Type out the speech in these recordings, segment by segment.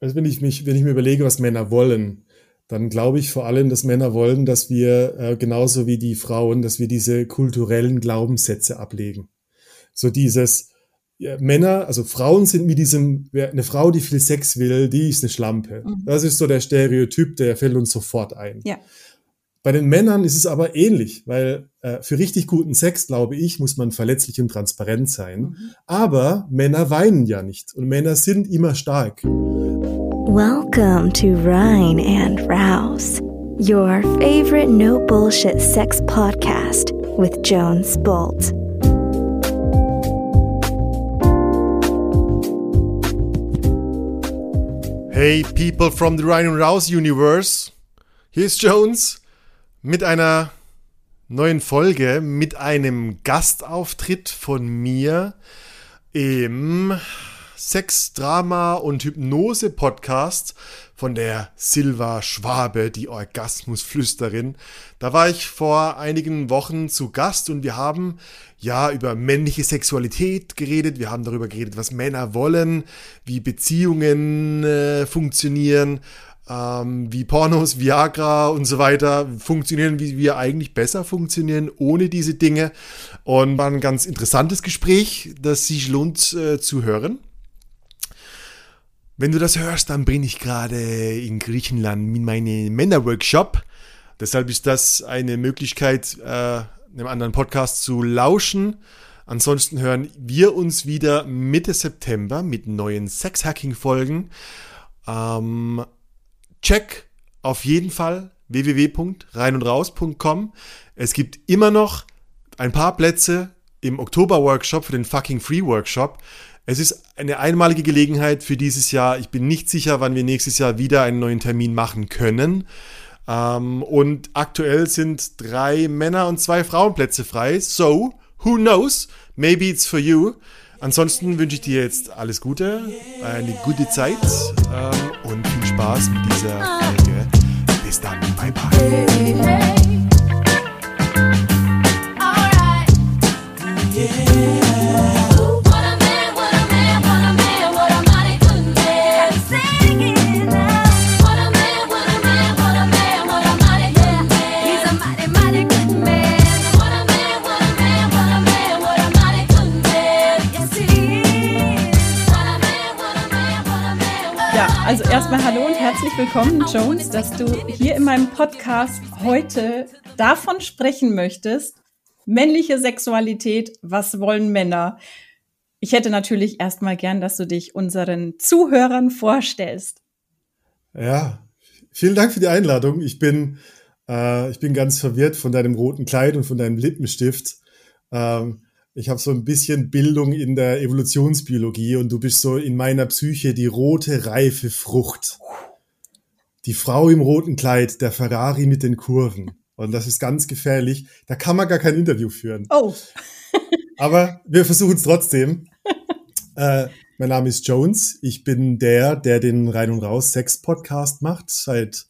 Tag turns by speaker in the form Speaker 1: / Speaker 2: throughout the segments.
Speaker 1: Also wenn ich mich, wenn ich mir überlege, was Männer wollen, dann glaube ich vor allem, dass Männer wollen, dass wir äh, genauso wie die Frauen, dass wir diese kulturellen Glaubenssätze ablegen. So dieses ja, Männer, also Frauen sind mit diesem, eine Frau, die viel Sex will, die ist eine Schlampe. Mhm. Das ist so der Stereotyp, der fällt uns sofort ein.
Speaker 2: Ja.
Speaker 1: Bei den Männern ist es aber ähnlich, weil äh, für richtig guten Sex, glaube ich, muss man verletzlich und transparent sein. Mhm. Aber Männer weinen ja nicht und Männer sind immer stark.
Speaker 3: Welcome to Rhine and Rouse, your favorite no bullshit sex podcast with Jones Bolt.
Speaker 1: Hey people from the Rhine and Rouse universe. Hier ist Jones mit einer neuen Folge, mit einem Gastauftritt von mir im Sex, Drama und Hypnose Podcast von der Silva Schwabe, die Orgasmusflüsterin. Da war ich vor einigen Wochen zu Gast und wir haben ja über männliche Sexualität geredet. Wir haben darüber geredet, was Männer wollen, wie Beziehungen äh, funktionieren ähm, wie Pornos, Viagra und so weiter funktionieren, wie wir eigentlich besser funktionieren ohne diese Dinge. Und war ein ganz interessantes Gespräch, das sich lohnt äh, zu hören. Wenn du das hörst, dann bin ich gerade in Griechenland mit meinem Männerworkshop. Deshalb ist das eine Möglichkeit, äh, einem anderen Podcast zu lauschen. Ansonsten hören wir uns wieder Mitte September mit neuen Sexhacking-Folgen. Ähm, check auf jeden Fall www.reinundraus.com. Es gibt immer noch ein paar Plätze im Oktober-Workshop für den fucking Free-Workshop. Es ist eine einmalige Gelegenheit für dieses Jahr. Ich bin nicht sicher, wann wir nächstes Jahr wieder einen neuen Termin machen können. Ähm, und aktuell sind drei Männer- und zwei Frauenplätze frei. So, who knows? Maybe it's for you. Ansonsten wünsche ich dir jetzt alles Gute, eine gute Zeit ähm, und viel Spaß mit dieser Folge. Bis dann, bye bye.
Speaker 2: Also erstmal hallo und herzlich willkommen, Jones, dass du hier in meinem Podcast heute davon sprechen möchtest, männliche Sexualität, was wollen Männer? Ich hätte natürlich erstmal gern, dass du dich unseren Zuhörern vorstellst.
Speaker 1: Ja, vielen Dank für die Einladung. Ich bin, äh, ich bin ganz verwirrt von deinem roten Kleid und von deinem Lippenstift. Ähm, ich habe so ein bisschen Bildung in der Evolutionsbiologie und du bist so in meiner Psyche die rote, reife Frucht. Die Frau im roten Kleid, der Ferrari mit den Kurven. Und das ist ganz gefährlich. Da kann man gar kein Interview führen.
Speaker 2: Oh.
Speaker 1: Aber wir versuchen es trotzdem. äh, mein Name ist Jones. Ich bin der, der den Rein und Raus Sex Podcast macht seit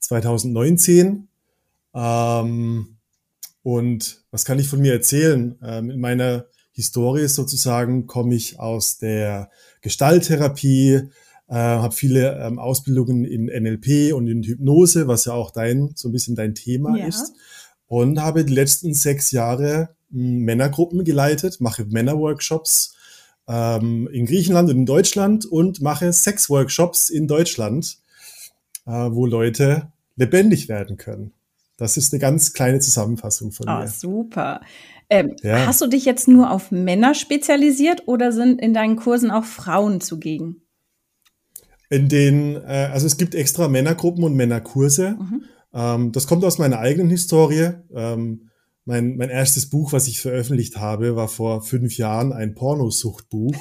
Speaker 1: 2019. Ähm, und was kann ich von mir erzählen? Ähm, in meiner Historie sozusagen komme ich aus der Gestalttherapie, äh, habe viele ähm, Ausbildungen in NLP und in Hypnose, was ja auch dein so ein bisschen dein Thema ja. ist. Und habe die letzten sechs Jahre hm, Männergruppen geleitet, mache Männerworkshops ähm, in Griechenland und in Deutschland und mache Sexworkshops in Deutschland, äh, wo Leute lebendig werden können. Das ist eine ganz kleine Zusammenfassung von
Speaker 2: oh, mir. super. Ähm, ja. Hast du dich jetzt nur auf Männer spezialisiert oder sind in deinen Kursen auch Frauen zugegen?
Speaker 1: In den, äh, also es gibt extra Männergruppen und Männerkurse. Mhm. Ähm, das kommt aus meiner eigenen Historie. Ähm, mein, mein erstes Buch, was ich veröffentlicht habe, war vor fünf Jahren ein Pornosuchtbuch.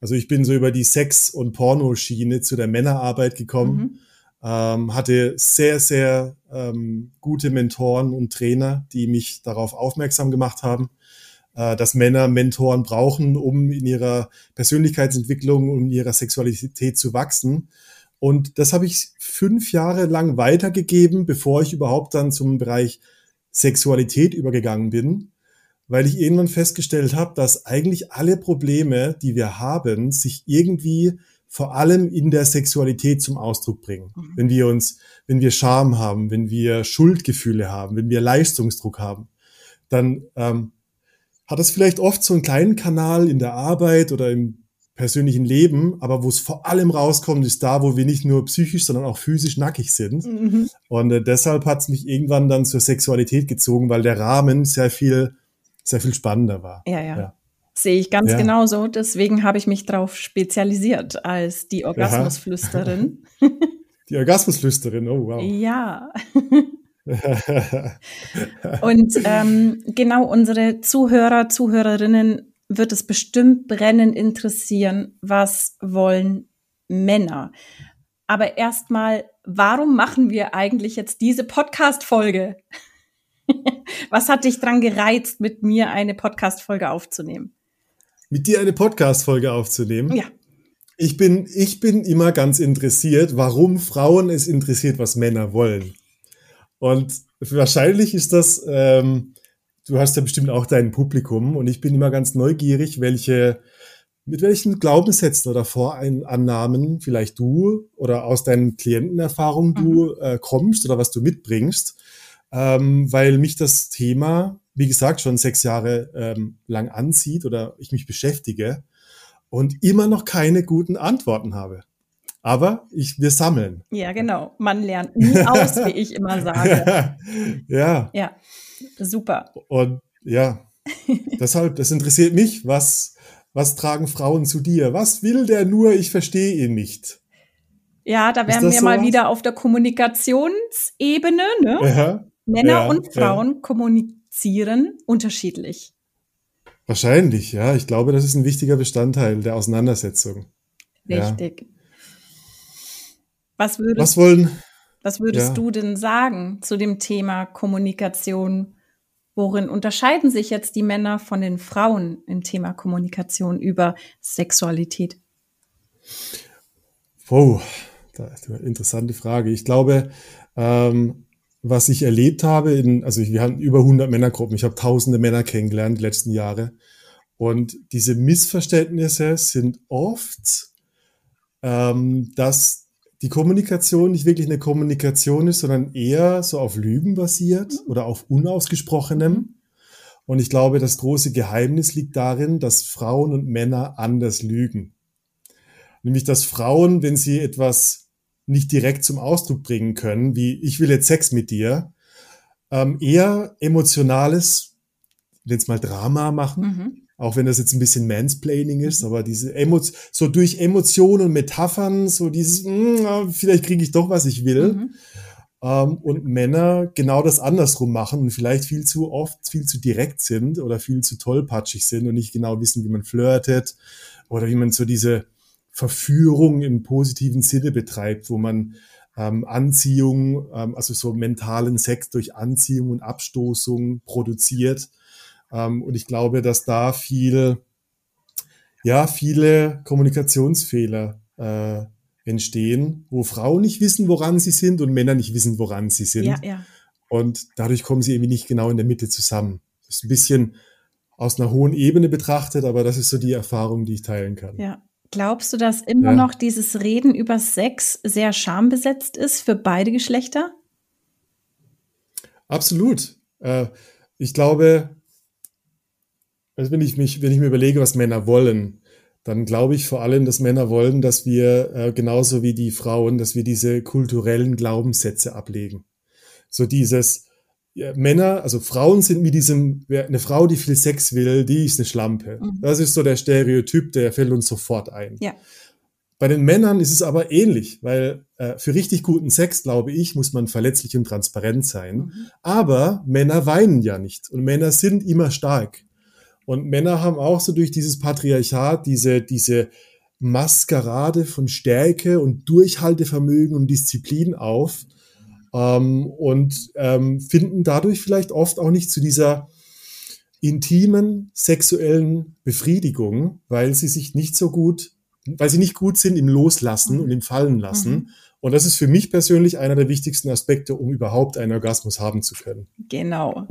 Speaker 1: Also ich bin so über die Sex- und Pornoschiene zu der Männerarbeit gekommen. Mhm ähm, hatte sehr, sehr ähm, gute Mentoren und Trainer, die mich darauf aufmerksam gemacht haben, äh, dass Männer Mentoren brauchen, um in ihrer Persönlichkeitsentwicklung und in ihrer Sexualität zu wachsen. Und das habe ich fünf Jahre lang weitergegeben, bevor ich überhaupt dann zum Bereich Sexualität übergegangen bin, weil ich irgendwann festgestellt habe, dass eigentlich alle Probleme, die wir haben, sich irgendwie vor allem in der Sexualität zum Ausdruck bringen. Mhm. Wenn wir uns, wenn wir Scham haben, wenn wir Schuldgefühle haben, wenn wir Leistungsdruck haben, dann ähm, hat das vielleicht oft so einen kleinen Kanal in der Arbeit oder im persönlichen Leben, aber wo es vor allem rauskommt, ist da, wo wir nicht nur psychisch, sondern auch physisch nackig sind. Mhm. Und äh, deshalb hat es mich irgendwann dann zur Sexualität gezogen, weil der Rahmen sehr viel, sehr viel spannender war.
Speaker 2: Ja, ja. ja. Sehe ich ganz ja. genauso. Deswegen habe ich mich darauf spezialisiert als die Orgasmusflüsterin.
Speaker 1: Die Orgasmusflüsterin, oh wow.
Speaker 2: Ja. Und ähm, genau unsere Zuhörer, Zuhörerinnen wird es bestimmt brennend interessieren, was wollen Männer. Aber erstmal, warum machen wir eigentlich jetzt diese Podcast-Folge? was hat dich dran gereizt, mit mir eine Podcast-Folge aufzunehmen?
Speaker 1: Mit dir eine Podcast-Folge aufzunehmen?
Speaker 2: Ja.
Speaker 1: Ich bin, ich bin immer ganz interessiert, warum Frauen es interessiert, was Männer wollen. Und wahrscheinlich ist das ähm, du hast ja bestimmt auch dein Publikum und ich bin immer ganz neugierig, welche, mit welchen Glaubenssätzen oder Vorannahmen vielleicht du oder aus deinen Klientenerfahrungen du mhm. äh, kommst oder was du mitbringst, ähm, weil mich das Thema, wie gesagt, schon sechs Jahre ähm, lang anzieht oder ich mich beschäftige und immer noch keine guten Antworten habe. Aber ich, wir sammeln.
Speaker 2: Ja, genau. Man lernt nie aus, wie ich immer sage.
Speaker 1: ja.
Speaker 2: Ja. Super.
Speaker 1: Und ja, deshalb, das interessiert mich, was, was tragen Frauen zu dir? Was will der nur? Ich verstehe ihn nicht.
Speaker 2: Ja, da wären wir so mal wieder auf der Kommunikationsebene. Ne? Ja, Männer ja, und Frauen ja. kommunizieren unterschiedlich.
Speaker 1: Wahrscheinlich, ja. Ich glaube, das ist ein wichtiger Bestandteil der Auseinandersetzung.
Speaker 2: Richtig. Was würdest,
Speaker 1: was wollen,
Speaker 2: was würdest ja. du denn sagen zu dem Thema Kommunikation? Worin unterscheiden sich jetzt die Männer von den Frauen im Thema Kommunikation über Sexualität?
Speaker 1: Oh, interessante Frage. Ich glaube, ähm, was ich erlebt habe, in, also wir haben über 100 Männergruppen, ich habe tausende Männer kennengelernt die letzten Jahre. Und diese Missverständnisse sind oft, ähm, dass die Kommunikation nicht wirklich eine Kommunikation ist, sondern eher so auf Lügen basiert mhm. oder auf Unausgesprochenem. Und ich glaube, das große Geheimnis liegt darin, dass Frauen und Männer anders lügen. Nämlich, dass Frauen, wenn sie etwas nicht direkt zum Ausdruck bringen können, wie ich will jetzt Sex mit dir, ähm, eher emotionales, jetzt mal Drama machen, mhm. Auch wenn das jetzt ein bisschen Mansplaining ist, mhm. aber diese Emo so durch Emotionen und Metaphern, so dieses, mh, hm, vielleicht kriege ich doch, was ich will. Mhm. Ähm, und Männer genau das andersrum machen und vielleicht viel zu oft, viel zu direkt sind oder viel zu tollpatschig sind und nicht genau wissen, wie man flirtet oder wie man so diese Verführung im positiven Sinne betreibt, wo man ähm, Anziehung, ähm, also so mentalen Sex durch Anziehung und Abstoßung produziert ähm, und ich glaube, dass da viel, ja, viele Kommunikationsfehler äh, entstehen, wo Frauen nicht wissen, woran sie sind und Männer nicht wissen, woran sie sind.
Speaker 2: Ja, ja.
Speaker 1: Und dadurch kommen sie irgendwie nicht genau in der Mitte zusammen. Das ist ein bisschen aus einer hohen Ebene betrachtet, aber das ist so die Erfahrung, die ich teilen kann.
Speaker 2: Ja. Glaubst du, dass immer ja. noch dieses Reden über Sex sehr schambesetzt ist für beide Geschlechter?
Speaker 1: Absolut. Äh, ich glaube, also wenn ich mich, wenn ich mir überlege, was Männer wollen, dann glaube ich vor allem, dass Männer wollen, dass wir äh, genauso wie die Frauen, dass wir diese kulturellen Glaubenssätze ablegen. So dieses ja, Männer, also Frauen sind mit diesem, eine Frau, die viel Sex will, die ist eine Schlampe. Mhm. Das ist so der Stereotyp, der fällt uns sofort ein.
Speaker 2: Ja.
Speaker 1: Bei den Männern ist es aber ähnlich, weil äh, für richtig guten Sex, glaube ich, muss man verletzlich und transparent sein. Mhm. Aber Männer weinen ja nicht und Männer sind immer stark. Und Männer haben auch so durch dieses Patriarchat diese, diese Maskerade von Stärke und Durchhaltevermögen und Disziplin auf ähm, und ähm, finden dadurch vielleicht oft auch nicht zu dieser intimen sexuellen Befriedigung, weil sie sich nicht so gut, weil sie nicht gut sind im Loslassen und im Fallen lassen. Mhm. Und das ist für mich persönlich einer der wichtigsten Aspekte, um überhaupt einen Orgasmus haben zu können.
Speaker 2: Genau.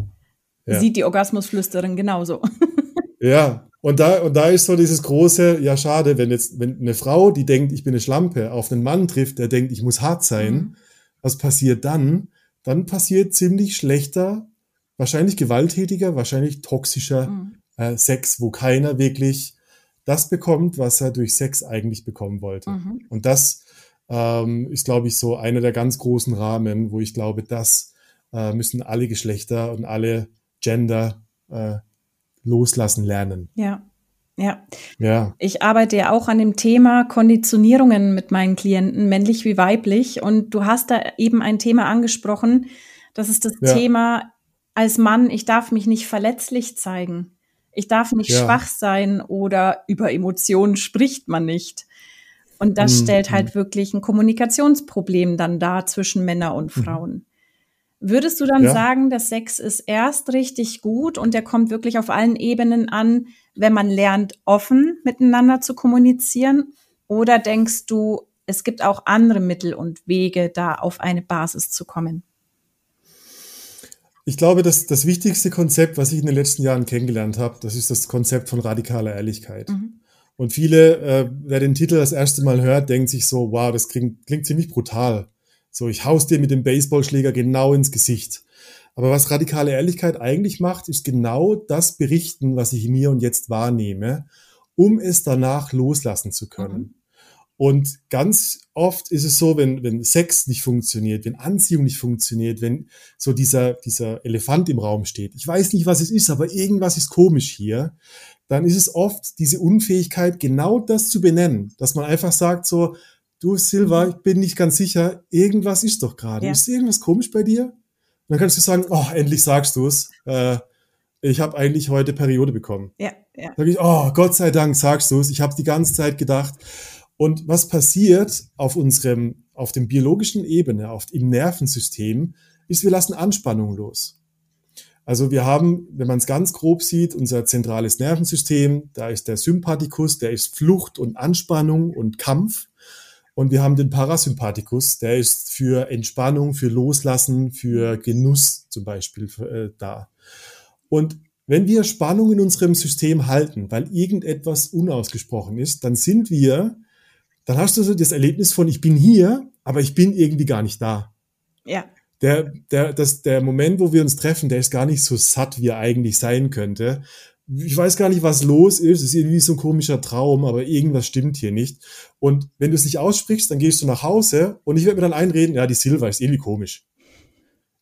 Speaker 2: Ja. Sieht die Orgasmusflüsterin genauso.
Speaker 1: Ja, Und da, und da ist so dieses große, ja schade, wenn jetzt, wenn eine Frau, die denkt, ich bin eine Schlampe, auf einen Mann trifft, der denkt, ich muss hart sein, mhm. Was passiert dann? Dann passiert ziemlich schlechter, wahrscheinlich gewalttätiger, wahrscheinlich toxischer mhm. äh, Sex, wo keiner wirklich das bekommt, was er durch Sex eigentlich bekommen wollte. Mhm. Und das ähm, ist, glaube ich, so einer der ganz großen Rahmen, wo ich glaube, das äh, müssen alle Geschlechter und alle Gender äh, loslassen lernen.
Speaker 2: Ja. Ja. ja. Ich arbeite ja auch an dem Thema Konditionierungen mit meinen Klienten, männlich wie weiblich. Und du hast da eben ein Thema angesprochen. Das ist das ja. Thema als Mann, ich darf mich nicht verletzlich zeigen. Ich darf nicht ja. schwach sein oder über Emotionen spricht man nicht. Und das mhm. stellt halt wirklich ein Kommunikationsproblem dann dar zwischen Männern und mhm. Frauen. Mhm. Würdest du dann ja. sagen, der Sex ist erst richtig gut und der kommt wirklich auf allen Ebenen an, wenn man lernt, offen miteinander zu kommunizieren? Oder denkst du, es gibt auch andere Mittel und Wege, da auf eine Basis zu kommen?
Speaker 1: Ich glaube, dass das wichtigste Konzept, was ich in den letzten Jahren kennengelernt habe, das ist das Konzept von radikaler Ehrlichkeit. Mhm. Und viele, äh, wer den Titel das erste Mal hört, denkt sich so, wow, das klingt, klingt ziemlich brutal. So, ich haus dir mit dem Baseballschläger genau ins Gesicht. Aber was radikale Ehrlichkeit eigentlich macht, ist genau das berichten, was ich mir und jetzt wahrnehme, um es danach loslassen zu können. Mhm. Und ganz oft ist es so, wenn, wenn Sex nicht funktioniert, wenn Anziehung nicht funktioniert, wenn so dieser, dieser Elefant im Raum steht, ich weiß nicht, was es ist, aber irgendwas ist komisch hier, dann ist es oft diese Unfähigkeit, genau das zu benennen, dass man einfach sagt so, du Silva, ich bin nicht ganz sicher, irgendwas ist doch gerade. Ja. Ist irgendwas komisch bei dir? Und dann kannst du sagen, oh, endlich sagst du es. Äh, ich habe eigentlich heute Periode bekommen. Ja, ja. Sag ich, oh, Gott sei Dank sagst du es. Ich habe die ganze Zeit gedacht. Und was passiert auf unserem, auf dem biologischen Ebene, auf, im Nervensystem, ist, wir lassen Anspannung los. Also wir haben, wenn man es ganz grob sieht, unser zentrales Nervensystem, da ist der Sympathikus, der ist Flucht und Anspannung und Kampf. Und wir haben den Parasympathikus, der ist für Entspannung, für Loslassen, für Genuss zum Beispiel äh, da. Und wenn wir Spannung in unserem System halten, weil irgendetwas unausgesprochen ist, dann sind wir, dann hast du so das Erlebnis von, ich bin hier, aber ich bin irgendwie gar nicht da. Ja. Der, der, das, der Moment, wo wir uns treffen, der ist gar nicht so satt, wie er eigentlich sein könnte, ich weiß gar nicht, was los ist. Es ist irgendwie so ein komischer Traum, aber irgendwas stimmt hier nicht. Und wenn du es nicht aussprichst, dann gehst du nach Hause und ich werde mir dann einreden, ja, die Silva ist irgendwie komisch.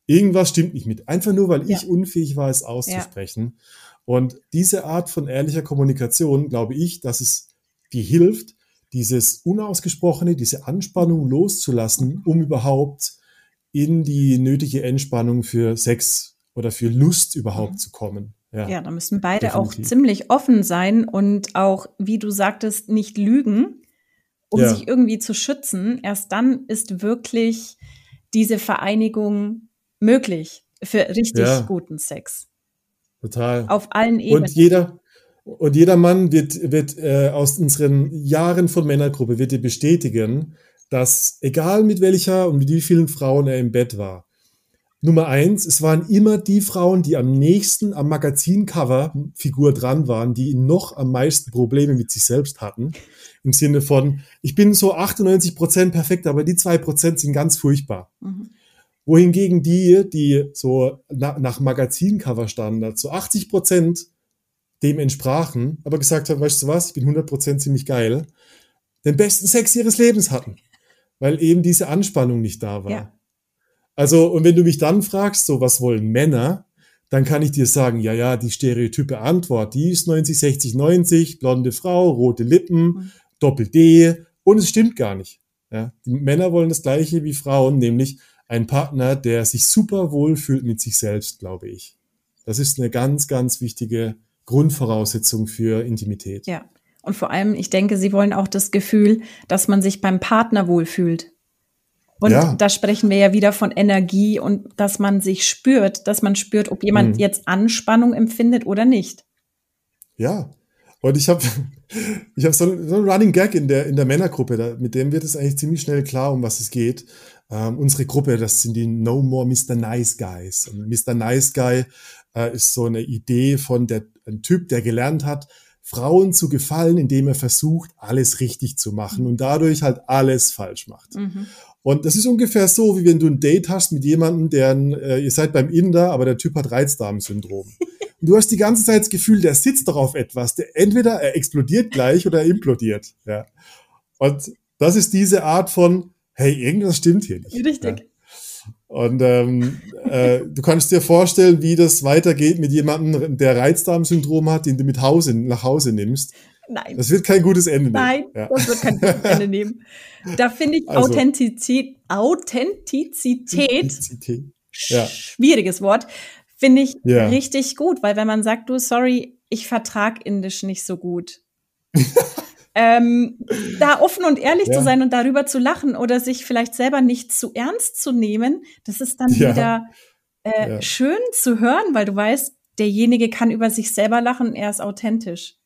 Speaker 1: Irgendwas stimmt nicht mit. Einfach nur, weil ja. ich unfähig war, es auszusprechen. Ja. Und diese Art von ehrlicher Kommunikation, glaube ich, dass es dir hilft, dieses Unausgesprochene, diese Anspannung loszulassen, um überhaupt in die nötige Entspannung für Sex oder für Lust überhaupt mhm. zu kommen.
Speaker 2: Ja, ja da müssen beide definitiv. auch ziemlich offen sein und auch, wie du sagtest, nicht lügen, um ja. sich irgendwie zu schützen. Erst dann ist wirklich diese Vereinigung möglich für richtig ja. guten Sex.
Speaker 1: Total.
Speaker 2: Auf allen Ebenen.
Speaker 1: Und jeder, und jeder Mann wird, wird äh, aus unseren Jahren von Männergruppe wird dir bestätigen, dass egal mit welcher und mit wie vielen Frauen er im Bett war, Nummer eins, es waren immer die Frauen, die am nächsten am Magazincover Figur dran waren, die noch am meisten Probleme mit sich selbst hatten. Im Sinne von, ich bin so 98 Prozent perfekt, aber die zwei Prozent sind ganz furchtbar. Mhm. Wohingegen die, die so na, nach Magazincover-Standard so 80 Prozent dem entsprachen, aber gesagt haben, weißt du was, ich bin 100 Prozent ziemlich geil, den besten Sex ihres Lebens hatten. Weil eben diese Anspannung nicht da war. Ja. Also, und wenn du mich dann fragst, so was wollen Männer, dann kann ich dir sagen, ja, ja, die stereotype Antwort, die ist 90, 60, 90, blonde Frau, rote Lippen, mhm. Doppel-D, und es stimmt gar nicht. Ja, die Männer wollen das Gleiche wie Frauen, nämlich ein Partner, der sich super wohl fühlt mit sich selbst, glaube ich. Das ist eine ganz, ganz wichtige Grundvoraussetzung für Intimität.
Speaker 2: Ja. Und vor allem, ich denke, sie wollen auch das Gefühl, dass man sich beim Partner wohlfühlt. Und ja. da sprechen wir ja wieder von Energie und dass man sich spürt, dass man spürt, ob jemand mhm. jetzt Anspannung empfindet oder nicht.
Speaker 1: Ja. Und ich habe ich hab so, so einen Running Gag in der, in der Männergruppe, da, mit dem wird es eigentlich ziemlich schnell klar, um was es geht. Ähm, unsere Gruppe, das sind die No More Mr. Nice Guys. Und Mr. Nice Guy äh, ist so eine Idee von der, ein Typ, der gelernt hat, Frauen zu gefallen, indem er versucht, alles richtig zu machen und dadurch halt alles falsch macht. Mhm. Und das ist ungefähr so, wie wenn du ein Date hast mit jemandem, der, äh, ihr seid beim Inder, aber der Typ hat Reizdarmsyndrom. Und du hast die ganze Zeit das Gefühl, der sitzt doch auf etwas, der entweder er explodiert gleich oder er implodiert. Ja. Und das ist diese Art von, hey, irgendwas stimmt hier nicht.
Speaker 2: Richtig. Ja.
Speaker 1: Und ähm, äh, du kannst dir vorstellen, wie das weitergeht mit jemandem, der Reizdarmsyndrom hat, den du mit Hause, nach Hause nimmst.
Speaker 2: Nein.
Speaker 1: Das wird kein gutes Ende nehmen.
Speaker 2: Nein, ja. das wird kein gutes Ende nehmen. Da finde ich also, Authentizität, Authentizität, Authentizität. Ja. schwieriges Wort, finde ich ja. richtig gut, weil wenn man sagt, du, sorry, ich vertrag Indisch nicht so gut. ähm, da offen und ehrlich zu sein und darüber zu lachen oder sich vielleicht selber nicht zu ernst zu nehmen, das ist dann wieder äh, schön zu hören, weil du weißt, derjenige kann über sich selber lachen, er ist authentisch.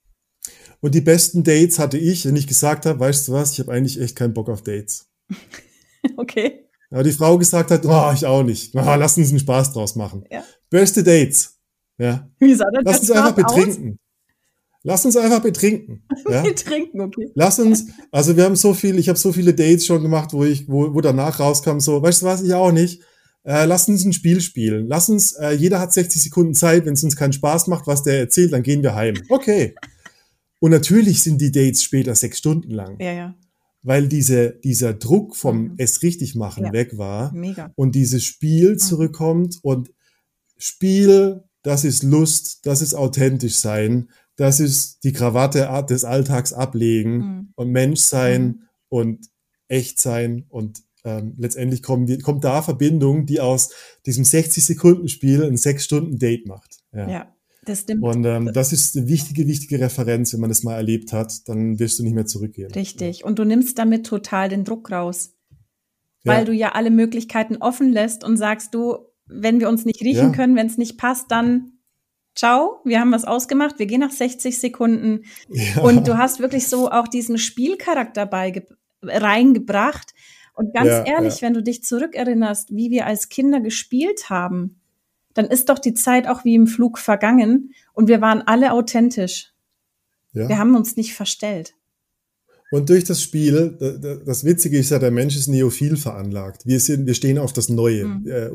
Speaker 1: Und die besten Dates hatte ich, wenn ich gesagt habe, weißt du was, ich habe eigentlich echt keinen Bock auf Dates.
Speaker 2: okay.
Speaker 1: Aber die Frau gesagt hat, oh, ich auch nicht. Oh, lass uns einen Spaß draus machen.
Speaker 2: Ja.
Speaker 1: Beste Dates. Ja.
Speaker 2: Wie sah das
Speaker 1: Lass uns einfach betrinken. Aus? Lass uns einfach betrinken.
Speaker 2: Ja? betrinken, okay.
Speaker 1: Lass uns, also wir haben so viel, ich habe so viele Dates schon gemacht, wo ich, wo, wo danach rauskam, so, weißt du was, ich auch nicht. Äh, lass uns ein Spiel spielen. Lass uns, äh, jeder hat 60 Sekunden Zeit, wenn es uns keinen Spaß macht, was der erzählt, dann gehen wir heim. Okay. Und natürlich sind die Dates später sechs Stunden lang.
Speaker 2: Ja, ja.
Speaker 1: Weil diese, dieser Druck vom mhm. es richtig machen ja. weg war.
Speaker 2: Mega.
Speaker 1: Und dieses Spiel mhm. zurückkommt und Spiel, das ist Lust, das ist authentisch sein das ist die Krawatte des Alltags ablegen mhm. und Mensch sein mhm. und echt sein und ähm, letztendlich kommen, kommt da Verbindung, die aus diesem 60-Sekunden-Spiel ein 6-Stunden-Date macht.
Speaker 2: Ja. ja. Das stimmt.
Speaker 1: Und ähm, das ist eine wichtige, wichtige Referenz. Wenn man das mal erlebt hat, dann wirst du nicht mehr zurückgehen.
Speaker 2: Richtig. Und du nimmst damit total den Druck raus. Weil ja. du ja alle Möglichkeiten offen lässt und sagst du, wenn wir uns nicht riechen ja. können, wenn es nicht passt, dann ciao, wir haben was ausgemacht, wir gehen nach 60 Sekunden. Ja. Und du hast wirklich so auch diesen Spielcharakter reingebracht. Und ganz ehrlich, wenn du dich zurückerinnerst, wie wir als Kinder gespielt haben, dann ist doch die Zeit auch wie im Flug vergangen und wir waren alle authentisch. Wir haben uns nicht verstellt.
Speaker 1: Und durch das Spiel, das Witzige ist ja, der Mensch ist neophil veranlagt. Wir sind, wir stehen auf das Neue. Mhm. Äh,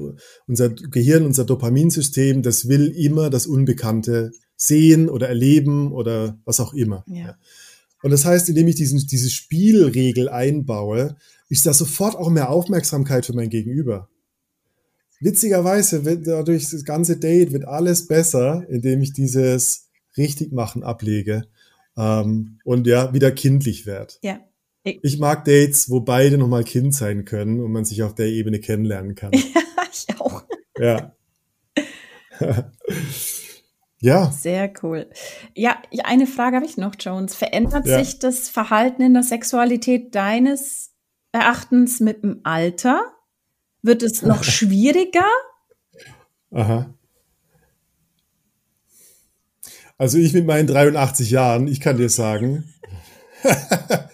Speaker 1: unser Gehirn, unser Dopaminsystem, das will immer das Unbekannte sehen oder erleben oder was auch immer.
Speaker 2: Ja.
Speaker 1: Und das heißt, indem ich diesen, diese Spielregel einbaue, ist da sofort auch mehr Aufmerksamkeit für mein Gegenüber. Witzigerweise wird dadurch das ganze Date wird alles besser, indem ich dieses Richtigmachen ablege ähm, und ja, wieder kindlich wird.
Speaker 2: Ja.
Speaker 1: Ich mag Dates, wo beide nochmal Kind sein können und man sich auf der Ebene kennenlernen kann.
Speaker 2: Ja, ich auch.
Speaker 1: Ja. ja.
Speaker 2: Sehr cool. Ja, eine Frage habe ich noch, Jones. Verändert ja. sich das Verhalten in der Sexualität deines Erachtens mit dem Alter? Wird es noch schwieriger?
Speaker 1: Aha. Also ich mit meinen 83 Jahren, ich kann dir sagen.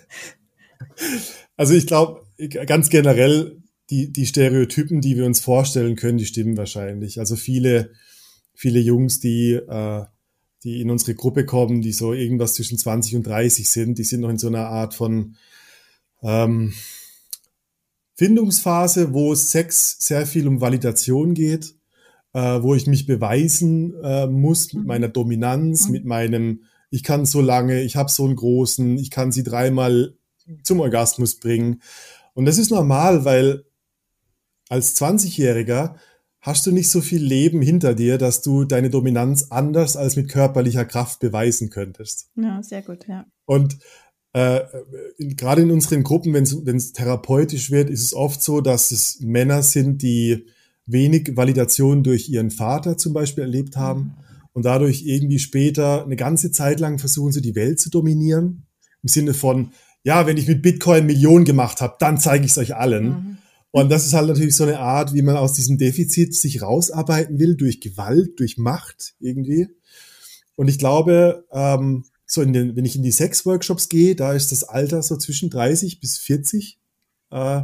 Speaker 1: also ich glaube, ganz generell, die, die Stereotypen, die wir uns vorstellen können, die stimmen wahrscheinlich. Also viele, viele Jungs, die, äh, die in unsere Gruppe kommen, die so irgendwas zwischen 20 und 30 sind, die sind noch in so einer Art von ähm, Findungsphase, wo Sex sehr viel um Validation geht äh, wo ich mich beweisen äh, muss mit mhm. meiner Dominanz, mhm. mit meinem, ich kann so lange, ich habe so einen großen, ich kann sie dreimal zum Orgasmus bringen. Und das ist normal, weil als 20-Jähriger hast du nicht so viel Leben hinter dir, dass du deine Dominanz anders als mit körperlicher Kraft beweisen könntest.
Speaker 2: Ja, sehr gut, ja.
Speaker 1: Und äh, gerade in unseren Gruppen, wenn es therapeutisch wird, ist es oft so, dass es Männer sind, die wenig Validation durch ihren Vater zum Beispiel erlebt haben mhm. und dadurch irgendwie später eine ganze Zeit lang versuchen, so die Welt zu dominieren. Im Sinne von, ja, wenn ich mit Bitcoin Millionen gemacht habe, dann zeige ich es euch allen. Mhm. Und das ist halt natürlich so eine Art, wie man aus diesem Defizit sich rausarbeiten will, durch Gewalt, durch Macht irgendwie. Und ich glaube, ähm, so in den, wenn ich in die Sex-Workshops gehe, da ist das Alter so zwischen 30 bis 40. Äh,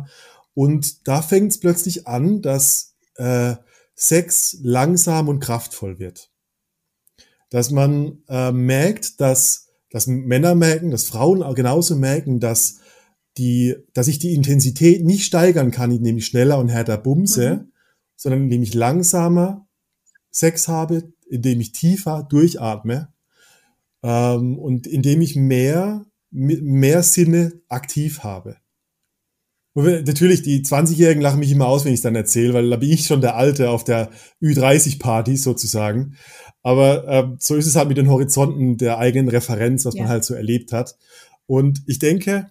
Speaker 1: und da fängt es plötzlich an, dass äh, Sex langsam und kraftvoll wird. Dass man äh, merkt, dass dass Männer merken, dass Frauen auch genauso merken, dass die, dass ich die Intensität nicht steigern kann, indem ich schneller und härter bumse, mhm. sondern indem ich langsamer Sex habe, indem ich tiefer durchatme ähm, und indem ich mehr, mehr Sinne aktiv habe. Natürlich, die 20-Jährigen lachen mich immer aus, wenn ich es dann erzähle, weil da bin ich schon der Alte auf der Ü30-Party sozusagen. Aber ähm, so ist es halt mit den Horizonten der eigenen Referenz, was ja. man halt so erlebt hat. Und ich denke,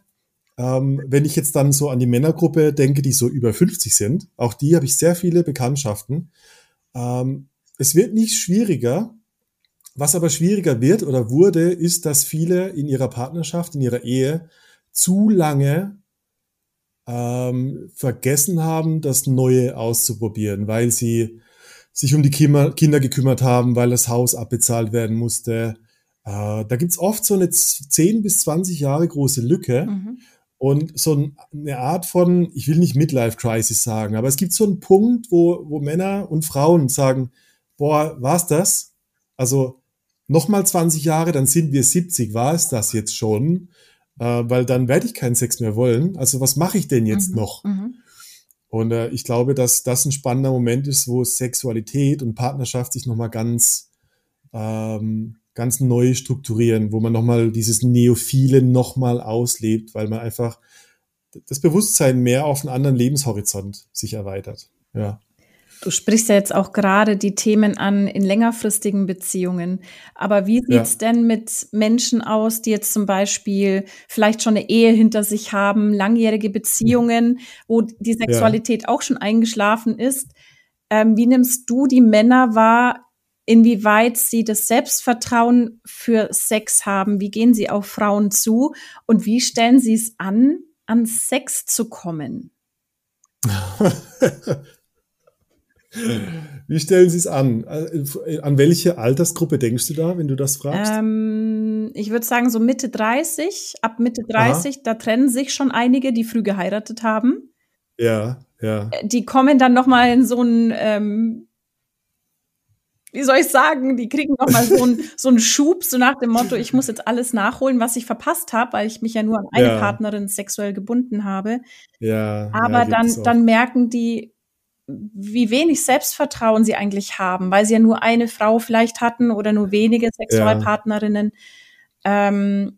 Speaker 1: ähm, wenn ich jetzt dann so an die Männergruppe denke, die so über 50 sind, auch die habe ich sehr viele Bekanntschaften. Ähm, es wird nicht schwieriger. Was aber schwieriger wird oder wurde, ist, dass viele in ihrer Partnerschaft, in ihrer Ehe zu lange ähm, vergessen haben, das Neue auszuprobieren, weil sie sich um die Kinder gekümmert haben, weil das Haus abbezahlt werden musste. Äh, da gibt's oft so eine 10 bis 20 Jahre große Lücke mhm. und so eine Art von, ich will nicht Midlife-Crisis sagen, aber es gibt so einen Punkt, wo, wo Männer und Frauen sagen, boah, war's das? Also nochmal 20 Jahre, dann sind wir 70, war es das jetzt schon? Äh, weil dann werde ich keinen Sex mehr wollen. Also was mache ich denn jetzt mhm. noch? Mhm. Und äh, ich glaube, dass das ein spannender Moment ist, wo Sexualität und Partnerschaft sich nochmal ganz, ähm, ganz neu strukturieren, wo man nochmal dieses Neophile nochmal auslebt, weil man einfach das Bewusstsein mehr auf einen anderen Lebenshorizont sich erweitert. Ja.
Speaker 2: Du sprichst ja jetzt auch gerade die Themen an in längerfristigen Beziehungen. Aber wie sieht's ja. denn mit Menschen aus, die jetzt zum Beispiel vielleicht schon eine Ehe hinter sich haben, langjährige Beziehungen, wo die Sexualität ja. auch schon eingeschlafen ist? Ähm, wie nimmst du die Männer wahr, inwieweit sie das Selbstvertrauen für Sex haben? Wie gehen sie auf Frauen zu? Und wie stellen sie es an, an Sex zu kommen?
Speaker 1: Wie stellen Sie es an? Äh, an welche Altersgruppe denkst du da, wenn du das fragst?
Speaker 2: Ähm, ich würde sagen, so Mitte 30. Ab Mitte 30, Aha. da trennen sich schon einige, die früh geheiratet haben.
Speaker 1: Ja, ja.
Speaker 2: Äh, die kommen dann noch mal in so ein, ähm, wie soll ich sagen, die kriegen noch mal so einen so einen Schub, so nach dem Motto, ich muss jetzt alles nachholen, was ich verpasst habe, weil ich mich ja nur an eine ja. Partnerin sexuell gebunden habe.
Speaker 1: Ja.
Speaker 2: Aber ja, dann, dann merken die, wie wenig Selbstvertrauen sie eigentlich haben, weil sie ja nur eine Frau vielleicht hatten oder nur wenige Sexualpartnerinnen. Ja. Ähm,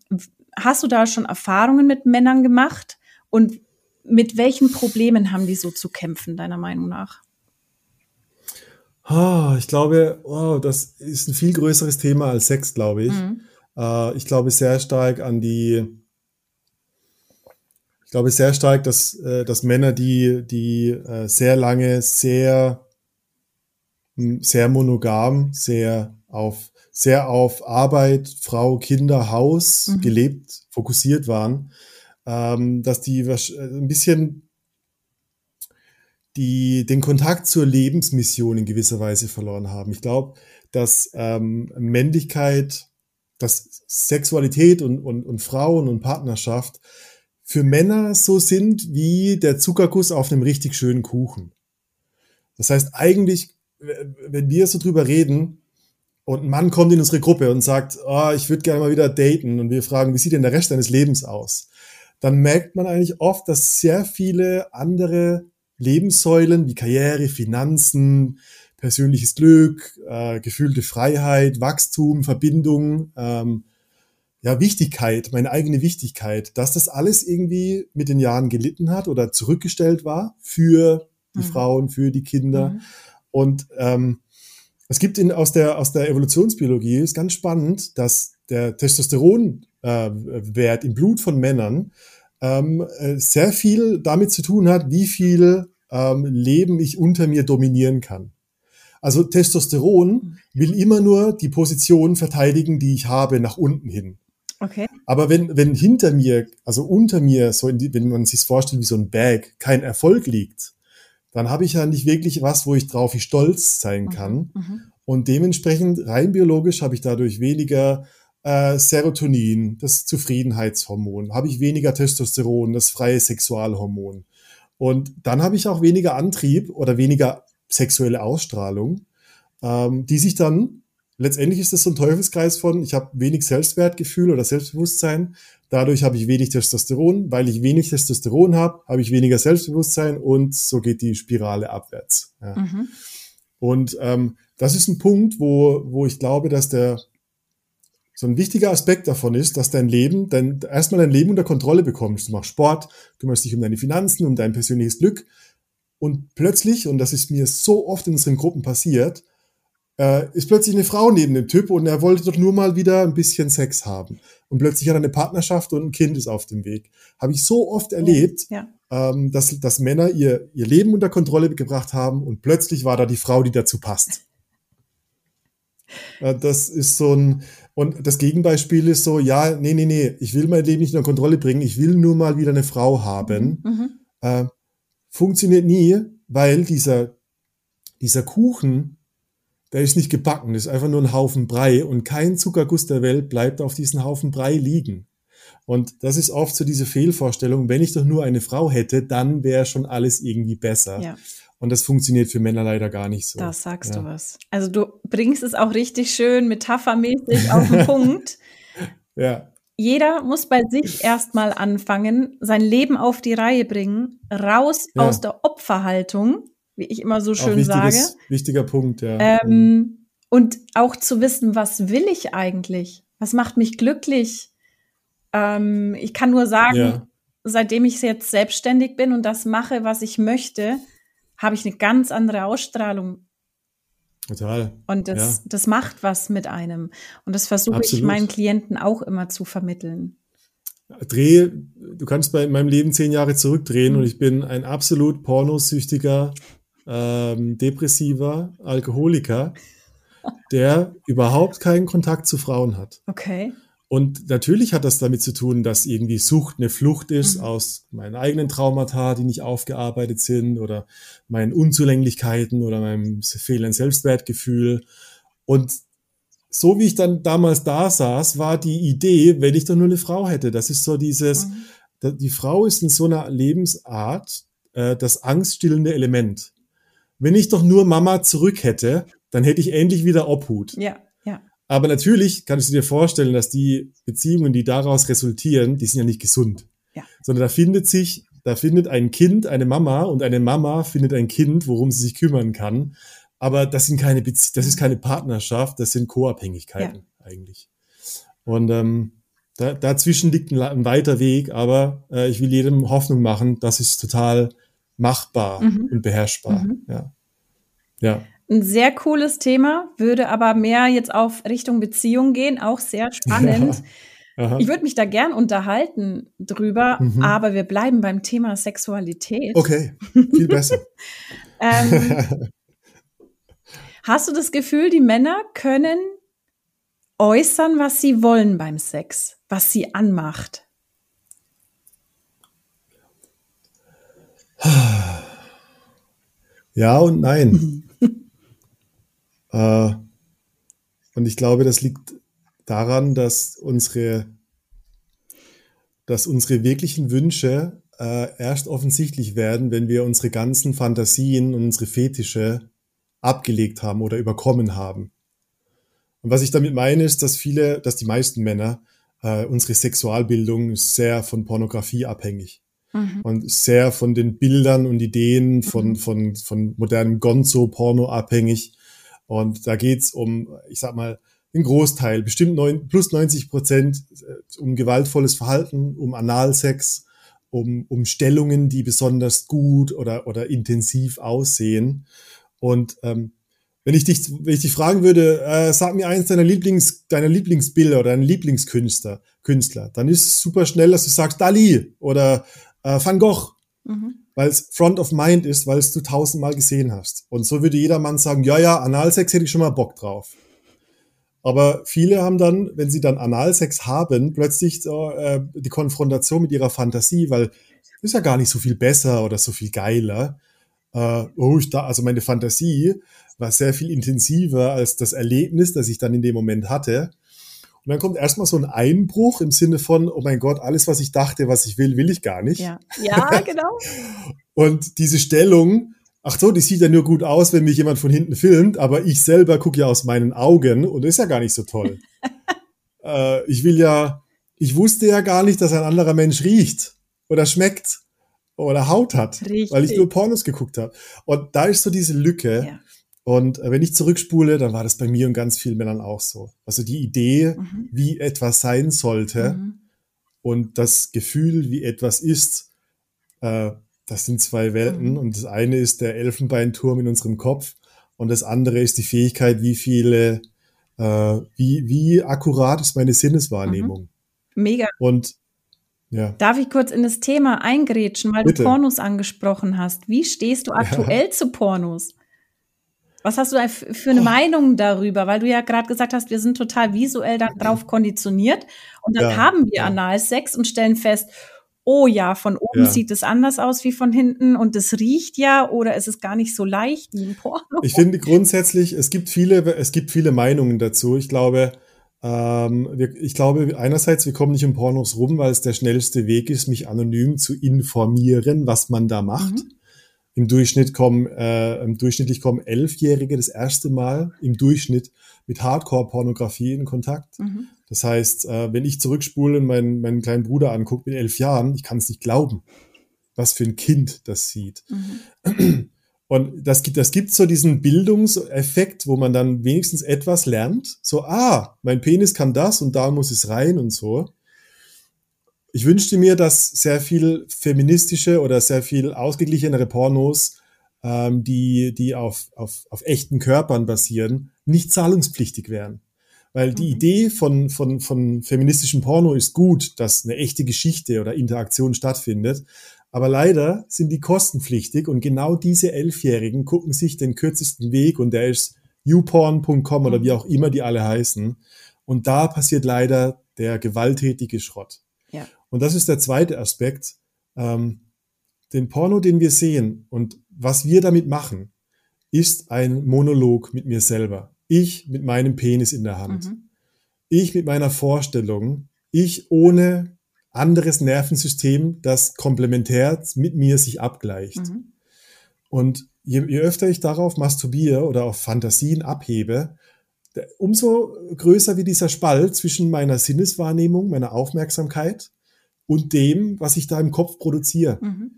Speaker 2: hast du da schon Erfahrungen mit Männern gemacht? Und mit welchen Problemen haben die so zu kämpfen, deiner Meinung nach?
Speaker 1: Oh, ich glaube, oh, das ist ein viel größeres Thema als Sex, glaube ich. Mhm. Äh, ich glaube sehr stark an die glaube sehr stark, dass, äh, dass Männer, die, die äh, sehr lange, sehr, sehr monogam, sehr auf, sehr auf Arbeit, Frau, Kinder, Haus mhm. gelebt, fokussiert waren, ähm, dass die äh, ein bisschen die den Kontakt zur Lebensmission in gewisser Weise verloren haben. Ich glaube, dass ähm, Männlichkeit, dass Sexualität und, und, und Frauen und Partnerschaft für Männer so sind wie der Zuckerguss auf einem richtig schönen Kuchen. Das heißt, eigentlich, wenn wir so drüber reden und ein Mann kommt in unsere Gruppe und sagt, oh, ich würde gerne mal wieder daten und wir fragen, wie sieht denn der Rest deines Lebens aus? Dann merkt man eigentlich oft, dass sehr viele andere Lebenssäulen wie Karriere, Finanzen, persönliches Glück, äh, gefühlte Freiheit, Wachstum, Verbindung, ähm, ja, Wichtigkeit, meine eigene Wichtigkeit, dass das alles irgendwie mit den Jahren gelitten hat oder zurückgestellt war für die mhm. Frauen, für die Kinder. Mhm. Und ähm, es gibt in, aus, der, aus der Evolutionsbiologie, ist ganz spannend, dass der Testosteronwert äh, im Blut von Männern ähm, äh, sehr viel damit zu tun hat, wie viel ähm, Leben ich unter mir dominieren kann. Also Testosteron mhm. will immer nur die Position verteidigen, die ich habe, nach unten hin.
Speaker 2: Okay.
Speaker 1: Aber wenn, wenn hinter mir, also unter mir, so die, wenn man sich vorstellt wie so ein Bag, kein Erfolg liegt, dann habe ich ja nicht wirklich was, wo ich drauf ich stolz sein mhm, kann. Mhm. Und dementsprechend rein biologisch habe ich dadurch weniger äh, Serotonin, das Zufriedenheitshormon, habe ich weniger Testosteron, das freie Sexualhormon. Und dann habe ich auch weniger Antrieb oder weniger sexuelle Ausstrahlung, ähm, die sich dann letztendlich ist das so ein Teufelskreis von, ich habe wenig Selbstwertgefühl oder Selbstbewusstsein, dadurch habe ich wenig Testosteron, weil ich wenig Testosteron habe, habe ich weniger Selbstbewusstsein und so geht die Spirale abwärts. Ja. Mhm. Und ähm, das ist ein Punkt, wo, wo ich glaube, dass der so ein wichtiger Aspekt davon ist, dass dein Leben, dein, erstmal dein Leben unter Kontrolle bekommst. Du machst Sport, kümmerst dich um deine Finanzen, um dein persönliches Glück. Und plötzlich, und das ist mir so oft in unseren Gruppen passiert, äh, ist plötzlich eine Frau neben dem Typ und er wollte doch nur mal wieder ein bisschen Sex haben. Und plötzlich hat er eine Partnerschaft und ein Kind ist auf dem Weg. Habe ich so oft erlebt, ja. ähm, dass, dass Männer ihr, ihr Leben unter Kontrolle gebracht haben und plötzlich war da die Frau, die dazu passt. Äh, das ist so ein, und das Gegenbeispiel ist so, ja, nee, nee, nee, ich will mein Leben nicht unter Kontrolle bringen, ich will nur mal wieder eine Frau haben. Mhm. mhm. Äh, funktioniert nie, weil dieser, dieser Kuchen, der ist nicht gebacken, das ist einfach nur ein Haufen Brei und kein Zuckerguss der Welt bleibt auf diesem Haufen Brei liegen. Und das ist oft so diese Fehlvorstellung, wenn ich doch nur eine Frau hätte, dann wäre schon alles irgendwie besser. Ja. Und das funktioniert für Männer leider gar nicht so.
Speaker 2: Das sagst ja. du was. Also du bringst es auch richtig schön metaphermäßig auf den Punkt.
Speaker 1: Ja.
Speaker 2: Jeder muss bei sich erstmal anfangen, sein Leben auf die Reihe bringen, raus ja. aus der Opferhaltung wie ich immer so schön sage.
Speaker 1: Wichtiger Punkt, ja.
Speaker 2: Ähm, mhm. und auch zu wissen, was will ich eigentlich? Was macht mich glücklich? Ähm, ich kann nur sagen, ja. seitdem ich jetzt selbstständig bin und das mache, was ich möchte, habe ich eine ganz andere Ausstrahlung.
Speaker 1: Total.
Speaker 2: Und das, ja. das macht was mit einem. Und das versuche ich meinen Klienten auch immer zu vermitteln.
Speaker 1: Dreh, du kannst bei meinem Leben zehn Jahre zurückdrehen mhm. und ich bin ein absolut pornosüchtiger ähm, depressiver Alkoholiker, der überhaupt keinen Kontakt zu Frauen hat.
Speaker 2: Okay.
Speaker 1: Und natürlich hat das damit zu tun, dass irgendwie Sucht eine Flucht ist mhm. aus meinen eigenen Traumata, die nicht aufgearbeitet sind oder meinen Unzulänglichkeiten oder meinem fehlenden Selbstwertgefühl. Und so wie ich dann damals da saß, war die Idee, wenn ich doch nur eine Frau hätte. Das ist so dieses, mhm. die Frau ist in so einer Lebensart äh, das angststillende Element. Wenn ich doch nur Mama zurück hätte, dann hätte ich endlich wieder Obhut.
Speaker 2: Ja, ja.
Speaker 1: Aber natürlich kannst du dir vorstellen, dass die Beziehungen, die daraus resultieren, die sind ja nicht gesund. Ja. Sondern da findet sich, da findet ein Kind eine Mama und eine Mama findet ein Kind, worum sie sich kümmern kann. Aber das sind keine Bezie das ist keine Partnerschaft, das sind Co-Abhängigkeiten ja. eigentlich. Und ähm, da, dazwischen liegt ein, ein weiter Weg, aber äh, ich will jedem Hoffnung machen, das ist total machbar mhm. und beherrschbar. Mhm. Ja. ja.
Speaker 2: Ein sehr cooles Thema, würde aber mehr jetzt auf Richtung Beziehung gehen, auch sehr spannend. Ja. Ich würde mich da gern unterhalten drüber, mhm. aber wir bleiben beim Thema Sexualität.
Speaker 1: Okay, viel besser. ähm,
Speaker 2: hast du das Gefühl, die Männer können äußern, was sie wollen beim Sex, was sie anmacht?
Speaker 1: Ja und nein. äh, und ich glaube, das liegt daran, dass unsere, dass unsere wirklichen Wünsche äh, erst offensichtlich werden, wenn wir unsere ganzen Fantasien und unsere Fetische abgelegt haben oder überkommen haben. Und was ich damit meine, ist, dass viele, dass die meisten Männer äh, unsere Sexualbildung ist sehr von Pornografie abhängig mhm. und sehr von den Bildern und Ideen von, mhm. von, von modernem Gonzo-Porno abhängig. Und da geht's um, ich sag mal, ein Großteil, bestimmt neun, plus 90 Prozent äh, um gewaltvolles Verhalten, um Analsex, um, um Stellungen, die besonders gut oder, oder intensiv aussehen. Und ähm, wenn ich dich, wenn ich dich fragen würde, äh, sag mir eins deiner Lieblings, deiner Lieblingsbilder oder deiner Lieblingskünstler, Künstler, dann ist es super schnell, dass du sagst Dali oder äh, Van Gogh, mhm. weil es Front of Mind ist, weil es du tausendmal gesehen hast. Und so würde jeder Mann sagen, ja, ja, Analsex hätte ich schon mal Bock drauf. Aber viele haben dann, wenn sie dann Analsex haben, plötzlich so, äh, die Konfrontation mit ihrer Fantasie, weil ist ja gar nicht so viel besser oder so viel geiler. Äh, oh, ich da, also meine Fantasie war sehr viel intensiver als das Erlebnis, das ich dann in dem Moment hatte. Und dann kommt erstmal so ein Einbruch im Sinne von, oh mein Gott, alles, was ich dachte, was ich will, will ich gar nicht.
Speaker 2: Ja, ja genau.
Speaker 1: und diese Stellung ach so, die sieht ja nur gut aus, wenn mich jemand von hinten filmt, aber ich selber gucke ja aus meinen Augen und ist ja gar nicht so toll. äh, ich will ja, ich wusste ja gar nicht, dass ein anderer Mensch riecht oder schmeckt oder Haut hat, Richtig. weil ich nur Pornos geguckt habe. Und da ist so diese Lücke. Ja. Und äh, wenn ich zurückspule, dann war das bei mir und ganz vielen Männern auch so. Also die Idee, mhm. wie etwas sein sollte mhm. und das Gefühl, wie etwas ist, äh, das sind zwei Welten. Mhm. Und das eine ist der Elfenbeinturm in unserem Kopf und das andere ist die Fähigkeit, wie viele, äh, wie, wie akkurat ist meine Sinneswahrnehmung.
Speaker 2: Mhm. Mega.
Speaker 1: Und ja.
Speaker 2: Darf ich kurz in das Thema eingrätschen, weil Bitte. du Pornos angesprochen hast? Wie stehst du aktuell ja. zu Pornos? Was hast du für eine oh. Meinung darüber? Weil du ja gerade gesagt hast, wir sind total visuell darauf konditioniert und dann ja, haben wir. Analsex und stellen fest, oh ja, von oben ja. sieht es anders aus wie von hinten und es riecht ja oder es ist gar nicht so leicht wie ein Porno.
Speaker 1: Ich finde grundsätzlich, es gibt viele, es gibt viele Meinungen dazu. Ich glaube, ähm, wir, ich glaube einerseits, wir kommen nicht um Pornos rum, weil es der schnellste Weg ist, mich anonym zu informieren, was man da macht. Mhm. Im Durchschnitt kommen, äh, durchschnittlich kommen Elfjährige das erste Mal im Durchschnitt mit Hardcore-Pornografie in Kontakt. Mhm. Das heißt, äh, wenn ich zurückspule und meinen, meinen kleinen Bruder angucke mit elf Jahren, ich kann es nicht glauben, was für ein Kind das sieht. Mhm. Und das gibt, das gibt so diesen Bildungseffekt, wo man dann wenigstens etwas lernt. So, ah, mein Penis kann das und da muss es rein und so. Ich wünschte mir, dass sehr viel feministische oder sehr viel ausgeglichenere Pornos, ähm, die, die auf, auf, auf echten Körpern basieren, nicht zahlungspflichtig wären. Weil die mhm. Idee von, von, von feministischem Porno ist gut, dass eine echte Geschichte oder Interaktion stattfindet. Aber leider sind die kostenpflichtig und genau diese Elfjährigen gucken sich den kürzesten Weg und der ist youporn.com oder wie mhm. auch immer die alle heißen. Und da passiert leider der gewalttätige Schrott.
Speaker 2: Ja.
Speaker 1: Und das ist der zweite Aspekt. Ähm, den Porno, den wir sehen und was wir damit machen, ist ein Monolog mit mir selber. Ich mit meinem Penis in der Hand. Mhm. Ich mit meiner Vorstellung. Ich ohne anderes Nervensystem, das komplementär mit mir sich abgleicht. Mhm. Und je, je, öfter ich darauf masturbiere oder auf Fantasien abhebe, umso größer wird dieser Spalt zwischen meiner Sinneswahrnehmung, meiner Aufmerksamkeit und dem, was ich da im Kopf produziere. Mhm.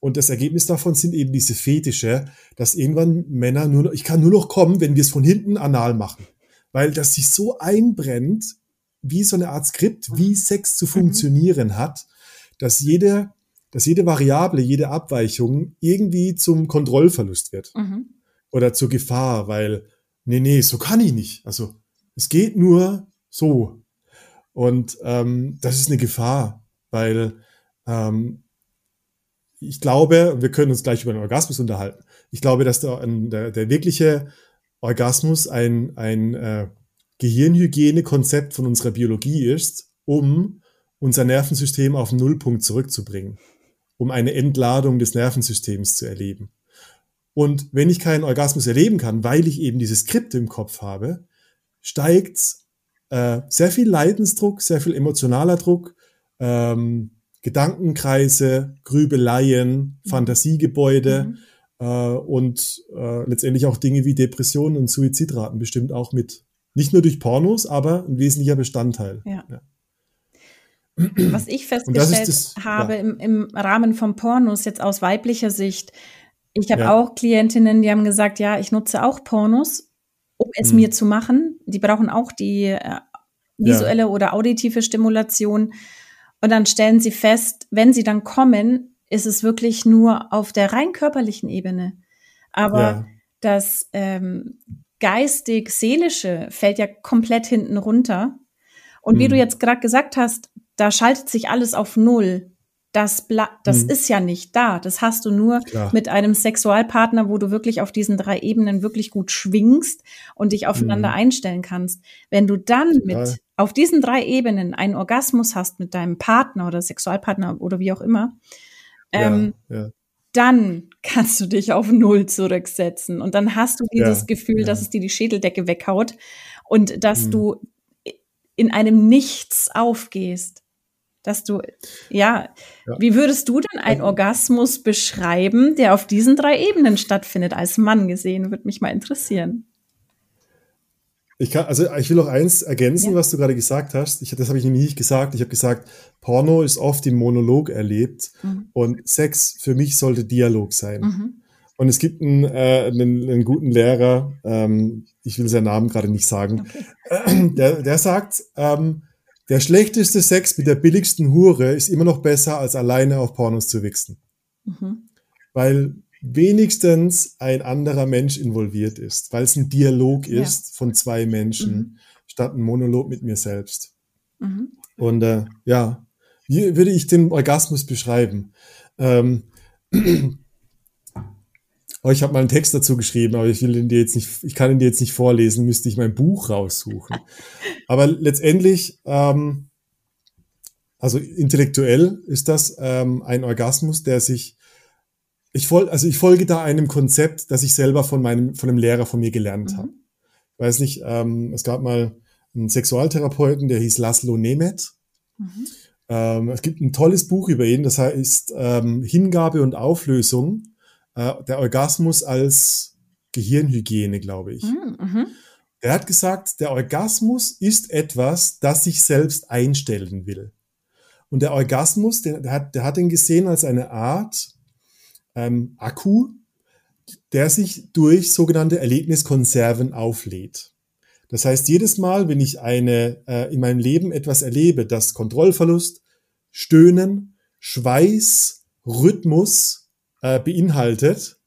Speaker 1: Und das Ergebnis davon sind eben diese Fetische, dass irgendwann Männer nur noch, ich kann nur noch kommen, wenn wir es von hinten anal machen. Weil das sich so einbrennt, wie so eine Art Skript, wie Sex zu funktionieren mhm. hat, dass jede, dass jede Variable, jede Abweichung irgendwie zum Kontrollverlust wird. Mhm. Oder zur Gefahr, weil, nee, nee, so kann ich nicht. Also, es geht nur so. Und ähm, das ist eine Gefahr, weil ähm, ich glaube, wir können uns gleich über den Orgasmus unterhalten. Ich glaube, dass der, der, der wirkliche Orgasmus ein, ein äh, Gehirnhygienekonzept von unserer Biologie ist, um unser Nervensystem auf Nullpunkt zurückzubringen, um eine Entladung des Nervensystems zu erleben. Und wenn ich keinen Orgasmus erleben kann, weil ich eben dieses Skript im Kopf habe, steigt äh, sehr viel Leidensdruck, sehr viel emotionaler Druck, ähm, Gedankenkreise, Grübeleien, mhm. Fantasiegebäude mhm. äh, und äh, letztendlich auch Dinge wie Depressionen und Suizidraten bestimmt auch mit. Nicht nur durch Pornos, aber ein wesentlicher Bestandteil.
Speaker 2: Ja. ja. Was ich festgestellt das, habe ja. im, im, Rahmen von Pornos, jetzt aus weiblicher Sicht, ich habe ja. auch Klientinnen, die haben gesagt, ja, ich nutze auch Pornos, um es hm. mir zu machen. Die brauchen auch die äh, visuelle oder auditive Stimulation. Und dann stellen sie fest, wenn sie dann kommen, ist es wirklich nur auf der rein körperlichen Ebene. Aber ja. das ähm, geistig-seelische fällt ja komplett hinten runter. Und mhm. wie du mhm. jetzt gerade gesagt hast, da schaltet sich alles auf Null. Das, das mhm. ist ja nicht da. Das hast du nur Klar. mit einem Sexualpartner, wo du wirklich auf diesen drei Ebenen wirklich gut schwingst und dich aufeinander mhm. einstellen kannst. Wenn du dann Total. mit auf diesen drei Ebenen einen Orgasmus hast mit deinem Partner oder Sexualpartner oder wie auch immer, ähm, ja, ja. dann kannst du dich auf Null zurücksetzen und dann hast du dieses ja, Gefühl, dass es dir die Schädeldecke weghaut und dass mhm. du in einem Nichts aufgehst. dass du, ja, ja, wie würdest du denn einen Orgasmus beschreiben, der auf diesen drei Ebenen stattfindet, als Mann gesehen, würde mich mal interessieren.
Speaker 1: Ich kann, also ich will auch eins ergänzen, ja. was du gerade gesagt hast. Ich, das habe ich nämlich nicht gesagt. Ich habe gesagt, Porno ist oft im Monolog erlebt mhm. und Sex für mich sollte Dialog sein. Mhm. Und es gibt einen, äh, einen, einen guten Lehrer, ähm, ich will seinen Namen gerade nicht sagen, okay. der, der sagt, ähm, der schlechteste Sex mit der billigsten Hure ist immer noch besser, als alleine auf Pornos zu wichsen. Mhm. Weil wenigstens ein anderer Mensch involviert ist, weil es ein Dialog ja. ist von zwei Menschen, mhm. statt ein Monolog mit mir selbst. Mhm. Und äh, ja, wie würde ich den Orgasmus beschreiben? Ähm, Oh, ich habe mal einen Text dazu geschrieben, aber ich will ihn dir jetzt nicht, ich kann ihn dir jetzt nicht vorlesen, müsste ich mein Buch raussuchen. aber letztendlich, ähm, also intellektuell ist das ähm, ein Orgasmus, der sich, ich folge, also ich folge da einem Konzept, das ich selber von meinem, von einem Lehrer von mir gelernt mhm. habe. Ich weiß nicht, ähm, es gab mal einen Sexualtherapeuten, der hieß Laszlo Nemeth. Mhm. Ähm, es gibt ein tolles Buch über ihn, das heißt ähm, Hingabe und Auflösung äh, der Orgasmus als Gehirnhygiene, glaube ich. Mhm, mhm. Er hat gesagt, der Orgasmus ist etwas, das sich selbst einstellen will. Und der Orgasmus, der, der, hat, der hat ihn gesehen als eine Art ähm, Akku, der sich durch sogenannte Erlebniskonserven auflädt. Das heißt, jedes Mal, wenn ich eine, äh, in meinem Leben etwas erlebe, das Kontrollverlust, Stöhnen, Schweiß, Rhythmus, äh, beinhaltet,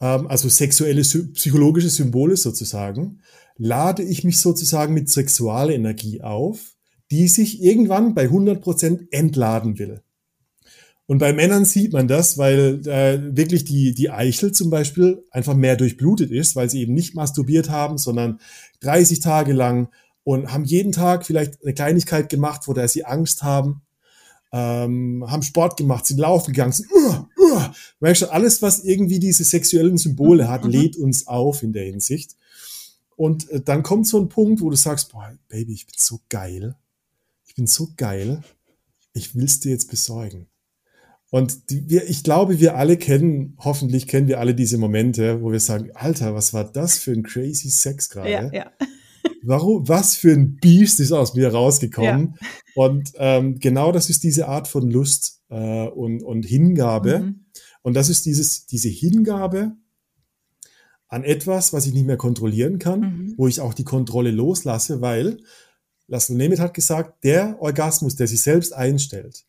Speaker 1: ähm, also sexuelle, psychologische Symbole sozusagen, lade ich mich sozusagen mit Sexualenergie auf, die sich irgendwann bei 100% entladen will. Und bei Männern sieht man das, weil äh, wirklich die, die Eichel zum Beispiel einfach mehr durchblutet ist, weil sie eben nicht masturbiert haben, sondern 30 Tage lang und haben jeden Tag vielleicht eine Kleinigkeit gemacht, vor der sie Angst haben ähm, haben Sport gemacht, sind laufen gegangen, sind, uh, uh, weißt du, alles, was irgendwie diese sexuellen Symbole hat, mhm. lädt uns auf in der Hinsicht. Und äh, dann kommt so ein Punkt, wo du sagst, boah, Baby, ich bin so geil. Ich bin so geil. Ich will's dir jetzt besorgen. Und die, wir, ich glaube, wir alle kennen, hoffentlich kennen wir alle diese Momente, wo wir sagen, Alter, was war das für ein crazy Sex gerade? Ja, ja warum, was für ein Biest ist aus mir rausgekommen? Ja. Und ähm, genau das ist diese Art von Lust äh, und, und Hingabe. Mhm. Und das ist dieses, diese Hingabe an etwas, was ich nicht mehr kontrollieren kann, mhm. wo ich auch die Kontrolle loslasse, weil Laszlo Nemeth hat gesagt, der Orgasmus, der sich selbst einstellt,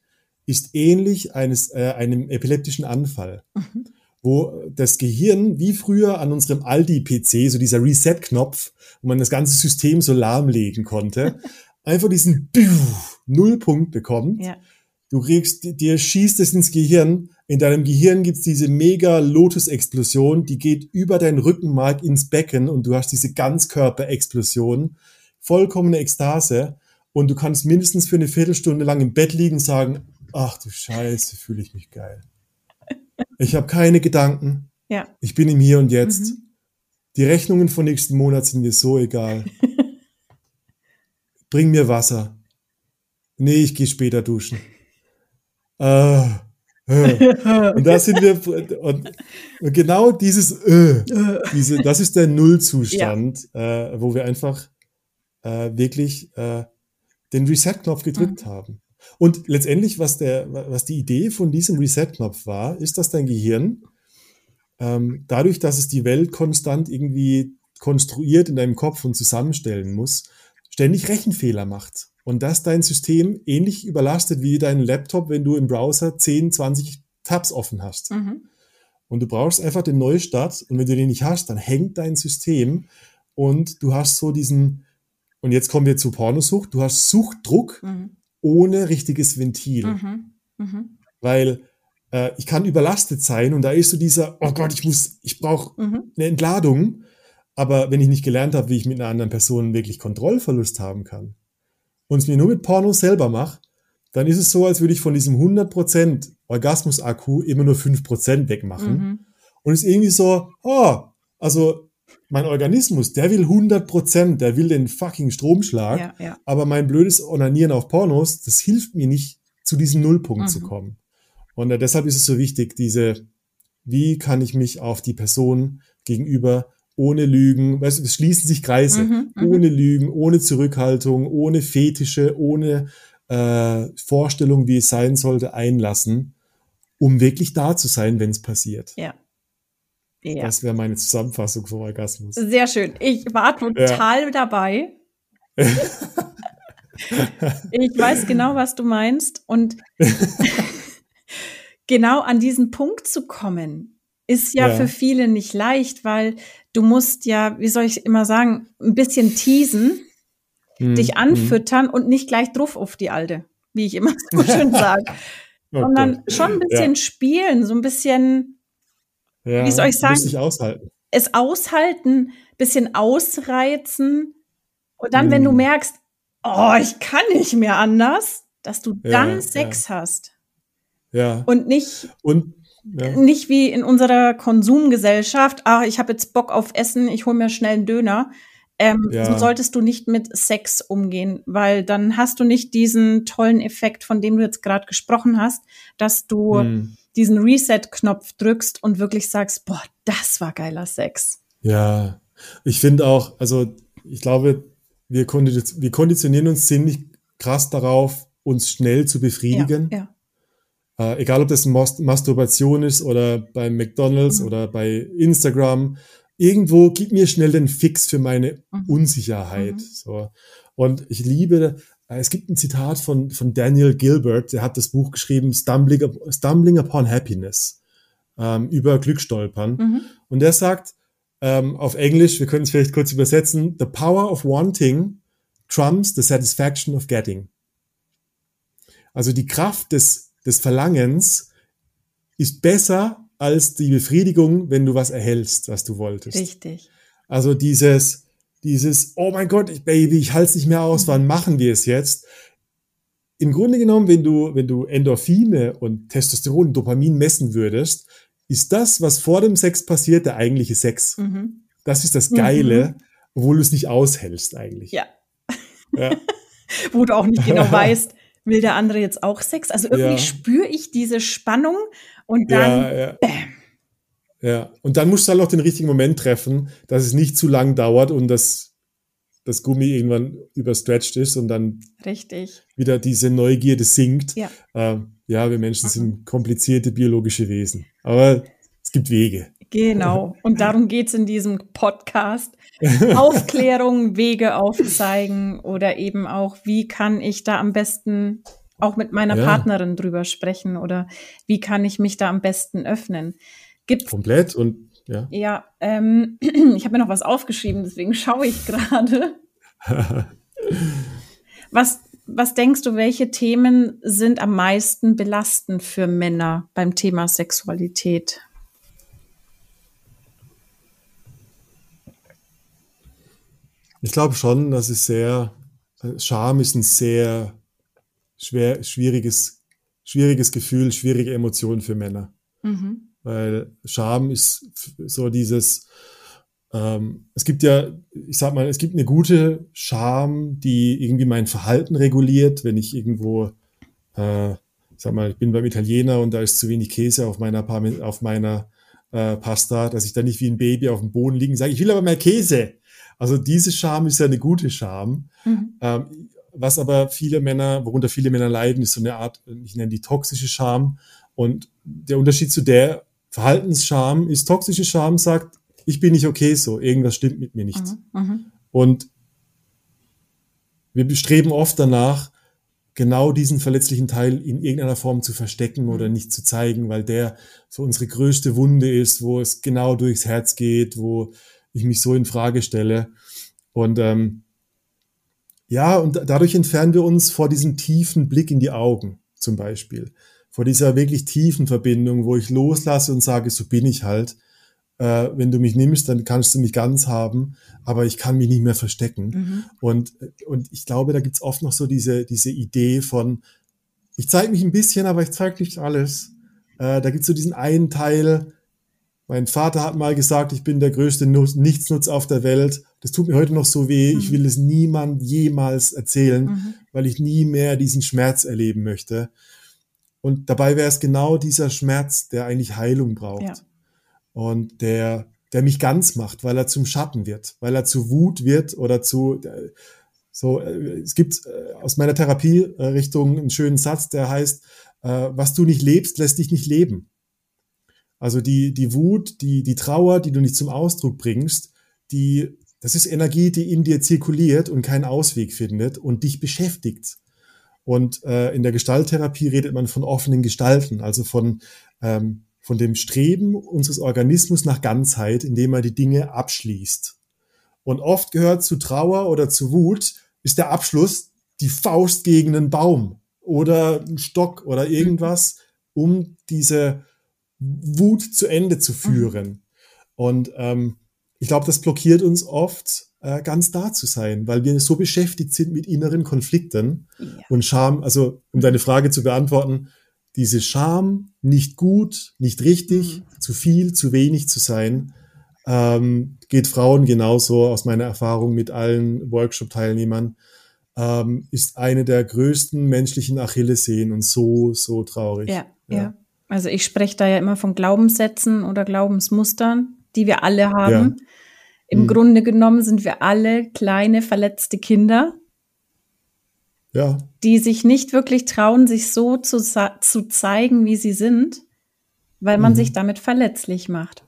Speaker 1: ist ähnlich eines, äh, einem epileptischen Anfall. Mhm wo das Gehirn wie früher an unserem Aldi-PC, so dieser Reset-Knopf, wo man das ganze System so lahmlegen konnte, einfach diesen Nullpunkt bekommt. Ja. Du kriegst, dir schießt es ins Gehirn. In deinem Gehirn gibt's diese mega Lotus-Explosion, die geht über dein Rückenmark ins Becken und du hast diese Ganzkörper-Explosion. Vollkommene Ekstase. Und du kannst mindestens für eine Viertelstunde lang im Bett liegen und sagen, ach du Scheiße, fühle ich mich geil. Ich habe keine Gedanken. Ja. Ich bin im Hier und Jetzt. Mhm. Die Rechnungen von nächsten Monat sind mir so egal. Bring mir Wasser. Nee, ich gehe später duschen. Äh, äh. Und da sind wir, und, und genau dieses, äh, diese, das ist der Nullzustand, ja. äh, wo wir einfach äh, wirklich äh, den Reset-Knopf gedrückt mhm. haben. Und letztendlich, was, der, was die Idee von diesem Reset-Knopf war, ist, dass dein Gehirn ähm, dadurch, dass es die Welt konstant irgendwie konstruiert in deinem Kopf und zusammenstellen muss, ständig Rechenfehler macht. Und dass dein System ähnlich überlastet wie dein Laptop, wenn du im Browser 10, 20 Tabs offen hast. Mhm. Und du brauchst einfach den Neustart. Und wenn du den nicht hast, dann hängt dein System und du hast so diesen, und jetzt kommen wir zu Pornosucht, du hast Suchtdruck, mhm ohne richtiges Ventil. Mhm. Mhm. Weil äh, ich kann überlastet sein und da ist so dieser, oh Gott, ich muss, ich brauche mhm. eine Entladung. Aber wenn ich nicht gelernt habe, wie ich mit einer anderen Person wirklich Kontrollverlust haben kann und es mir nur mit Porno selber mache, dann ist es so, als würde ich von diesem 100% Orgasmus-Akku immer nur 5% wegmachen. Mhm. Und es ist irgendwie so, oh, also mein Organismus, der will 100 Prozent, der will den fucking Stromschlag,
Speaker 2: Ja, ja.
Speaker 1: aber mein blödes Onanieren auf Pornos, das hilft mir nicht, zu diesem Nullpunkt
Speaker 2: Mhm.
Speaker 1: zu kommen. Und äh, deshalb ist es so wichtig, diese, wie kann ich mich auf die Person gegenüber ohne Lügen, weißt du, es schließen sich Kreise,
Speaker 2: Mhm, mhm.
Speaker 1: ohne Lügen, ohne Zurückhaltung, ohne Fetische, ohne äh, Vorstellung, wie es sein sollte, einlassen, um wirklich da zu sein, wenn es passiert.
Speaker 2: Ja. Ja.
Speaker 1: Das wäre meine Zusammenfassung vom Orgasmus.
Speaker 2: Sehr schön. Ich war total dabei. ich weiß genau, was du meinst. Und genau an diesen Punkt zu kommen, ist ja,
Speaker 1: Ja.
Speaker 2: für viele nicht leicht, weil du musst ja, wie soll ich immer sagen, ein bisschen teasen,
Speaker 1: Hm,
Speaker 2: dich
Speaker 1: hm.
Speaker 2: anfüttern und nicht gleich drauf auf die Alte, wie ich immer so schön sage,
Speaker 1: Oh
Speaker 2: sondern
Speaker 1: Gott.
Speaker 2: schon ein bisschen spielen, so ein bisschen
Speaker 1: ja,
Speaker 2: wie soll ich sagen?
Speaker 1: Muss aushalten.
Speaker 2: es aushalten, bisschen ausreizen und dann, wenn du
Speaker 1: Mhm.
Speaker 2: merkst, oh, ich kann nicht mehr anders, dass du
Speaker 1: Ja,
Speaker 2: dann
Speaker 1: ja.
Speaker 2: Sex hast
Speaker 1: Ja.
Speaker 2: und nicht
Speaker 1: Und ja.
Speaker 2: nicht wie in unserer Konsumgesellschaft, ach, ich habe jetzt Bock auf Essen, ich hole mir schnell einen Döner. Ähm,
Speaker 1: Ja.
Speaker 2: So solltest du nicht mit Sex umgehen, weil dann hast du nicht diesen tollen Effekt, von dem du jetzt gerade gesprochen hast, dass du
Speaker 1: Hm.
Speaker 2: Diesen Reset-Knopf drückst und wirklich sagst, boah, das war geiler Sex.
Speaker 1: Ja, ich finde auch, also ich glaube, wir, konditionieren uns ziemlich krass darauf, uns schnell zu befriedigen.
Speaker 2: Ja,
Speaker 1: Äh, egal, ob das Mas Masturbation ist oder bei McDonalds
Speaker 2: Mhm.
Speaker 1: oder bei Instagram. Irgendwo gib mir schnell den Fix für meine
Speaker 2: Mhm.
Speaker 1: Unsicherheit.
Speaker 2: Mhm.
Speaker 1: So. Und ich liebe, es gibt ein Zitat von, von Daniel Gilbert, der hat das Buch geschrieben, Stumbling, Stumbling Upon Happiness, ähm, über Glücksstolpern.
Speaker 2: ja. Mhm.
Speaker 1: Und der sagt ähm, auf Englisch, wir können es vielleicht kurz übersetzen, The power of wanting trumps the satisfaction of getting. Also die Kraft des, des Verlangens ist besser als die Befriedigung, wenn du was erhältst, was du wolltest.
Speaker 2: Richtig.
Speaker 1: Also dieses, dieses, oh mein Gott, ich, Baby, ich halte es nicht mehr aus, wann machen wir es jetzt? Im Grunde genommen, wenn du, wenn du Endorphine und Testosteron und Dopamin messen würdest, ist das, was vor dem Sex passiert, der eigentliche Sex.
Speaker 2: Mhm.
Speaker 1: Das ist das Geile, obwohl du es nicht aushältst eigentlich.
Speaker 2: Ja.
Speaker 1: Ja.
Speaker 2: Wo du auch nicht genau weißt, will der andere jetzt auch Sex? Also irgendwie
Speaker 1: Ja.
Speaker 2: spüre ich diese Spannung und dann,
Speaker 1: Ja, ja. Ja. Und dann musst du halt auch den richtigen Moment treffen, dass es nicht zu lang dauert und das, das Gummi irgendwann überstretched ist und dann
Speaker 2: richtig.
Speaker 1: wieder diese Neugierde sinkt.
Speaker 2: Ja.
Speaker 1: Ähm, ja, wir Menschen sind komplizierte biologische Wesen. Aber es gibt Wege.
Speaker 2: Genau. Und darum geht's in diesem Podcast. Aufklärung, Wege aufzeigen oder eben auch, wie kann ich da am besten auch mit meiner
Speaker 1: Ja.
Speaker 2: Partnerin drüber sprechen oder wie kann ich mich da am besten öffnen. Gibt
Speaker 1: Komplett und ja.
Speaker 2: ja, ähm, ich habe mir noch was aufgeschrieben, deswegen schaue ich gerade. Was, was denkst du, welche Themen sind am meisten belastend für Männer beim Thema Sexualität?
Speaker 1: Ich glaube schon, dass es sehr, Scham ist ein sehr schwer, schwieriges, schwieriges Gefühl, schwierige Emotion für Männer.
Speaker 2: Mhm.
Speaker 1: Weil Scham ist so dieses, ähm, es gibt ja, ich sag mal, es gibt eine gute Scham, die irgendwie mein Verhalten reguliert, wenn ich irgendwo, äh, ich sag mal, ich bin beim Italiener und da ist zu wenig Käse auf meiner, Parme auf meiner äh, Pasta, dass ich da nicht wie ein Baby auf dem Boden liegen sage, ich will aber mehr Käse. Also diese Scham ist ja eine gute Scham.
Speaker 2: Mhm.
Speaker 1: Ähm, was aber viele Männer, worunter viele Männer leiden, ist so eine Art, ich nenne die toxische Scham. Und der Unterschied zu der Verhaltensscham ist, toxische Scham sagt, ich bin nicht okay so, irgendwas stimmt mit mir nicht.
Speaker 2: Mhm. Mhm.
Speaker 1: Und wir bestreben oft danach, genau diesen verletzlichen Teil in irgendeiner Form zu verstecken oder nicht zu zeigen, weil der so unsere größte Wunde ist, wo es genau durchs Herz geht, wo ich mich so in Frage stelle. Und ähm, ja, und dadurch entfernen wir uns vor diesem tiefen Blick in die Augen, zum Beispiel. Vor dieser wirklich tiefen Verbindung, wo ich loslasse und sage, so bin ich halt. Äh, wenn du mich nimmst, dann kannst du mich ganz haben, aber ich kann mich nicht mehr verstecken.
Speaker 2: Mhm.
Speaker 1: Und, und ich glaube, da gibt's oft noch so diese, diese Idee von, ich zeige mich ein bisschen, aber ich zeige nicht alles. Äh, da gibt's so diesen einen Teil, Mein Vater hat mal gesagt, ich bin der größte Nichtsnutz auf der Welt. Das tut mir heute noch so weh. Mhm. Ich will es niemand jemals erzählen, mhm. weil ich nie mehr diesen Schmerz erleben möchte. Und dabei wäre es genau dieser Schmerz, der eigentlich Heilung braucht. Ja. Und der, der mich ganz macht, weil er zum Schatten wird, weil er zu Wut wird oder zu, äh, so, äh, es gibt äh, aus meiner Therapierichtung einen schönen Satz, der heißt, was du nicht lebst, lässt dich nicht leben. Also die, die Wut, die, die Trauer, die du nicht zum Ausdruck bringst, die, das ist Energie, die in dir zirkuliert und keinen Ausweg findet und dich beschäftigt. Und äh, in der Gestalttherapie redet man von offenen Gestalten, also von, ähm, von dem Streben unseres Organismus nach Ganzheit, indem er die Dinge abschließt. Und oft gehört zu Trauer oder zu Wut, ist der Abschluss die Faust gegen einen Baum oder einen Stock oder irgendwas, um diese Wut zu Ende zu führen. Mhm. Und ähm, ich glaube, das blockiert uns oft, äh, ganz da zu sein, weil wir so beschäftigt sind mit inneren Konflikten ja. und Scham. Also, um deine Frage zu beantworten, diese Scham, nicht gut, nicht richtig, mhm. zu viel, zu wenig zu sein, ähm, geht Frauen genauso aus meiner Erfahrung mit allen Workshop-Teilnehmern, ähm, ist eine der größten menschlichen Achillessehnen und so, so traurig.
Speaker 2: Ja, ja. ja. Also ich spreche da ja immer von Glaubenssätzen oder Glaubensmustern, die wir alle haben. Ja. Im mhm. Grunde genommen sind wir alle kleine, verletzte Kinder, ja. die sich nicht wirklich trauen, sich so zu, zu zeigen, wie sie sind, weil man mhm. sich damit verletzlich macht.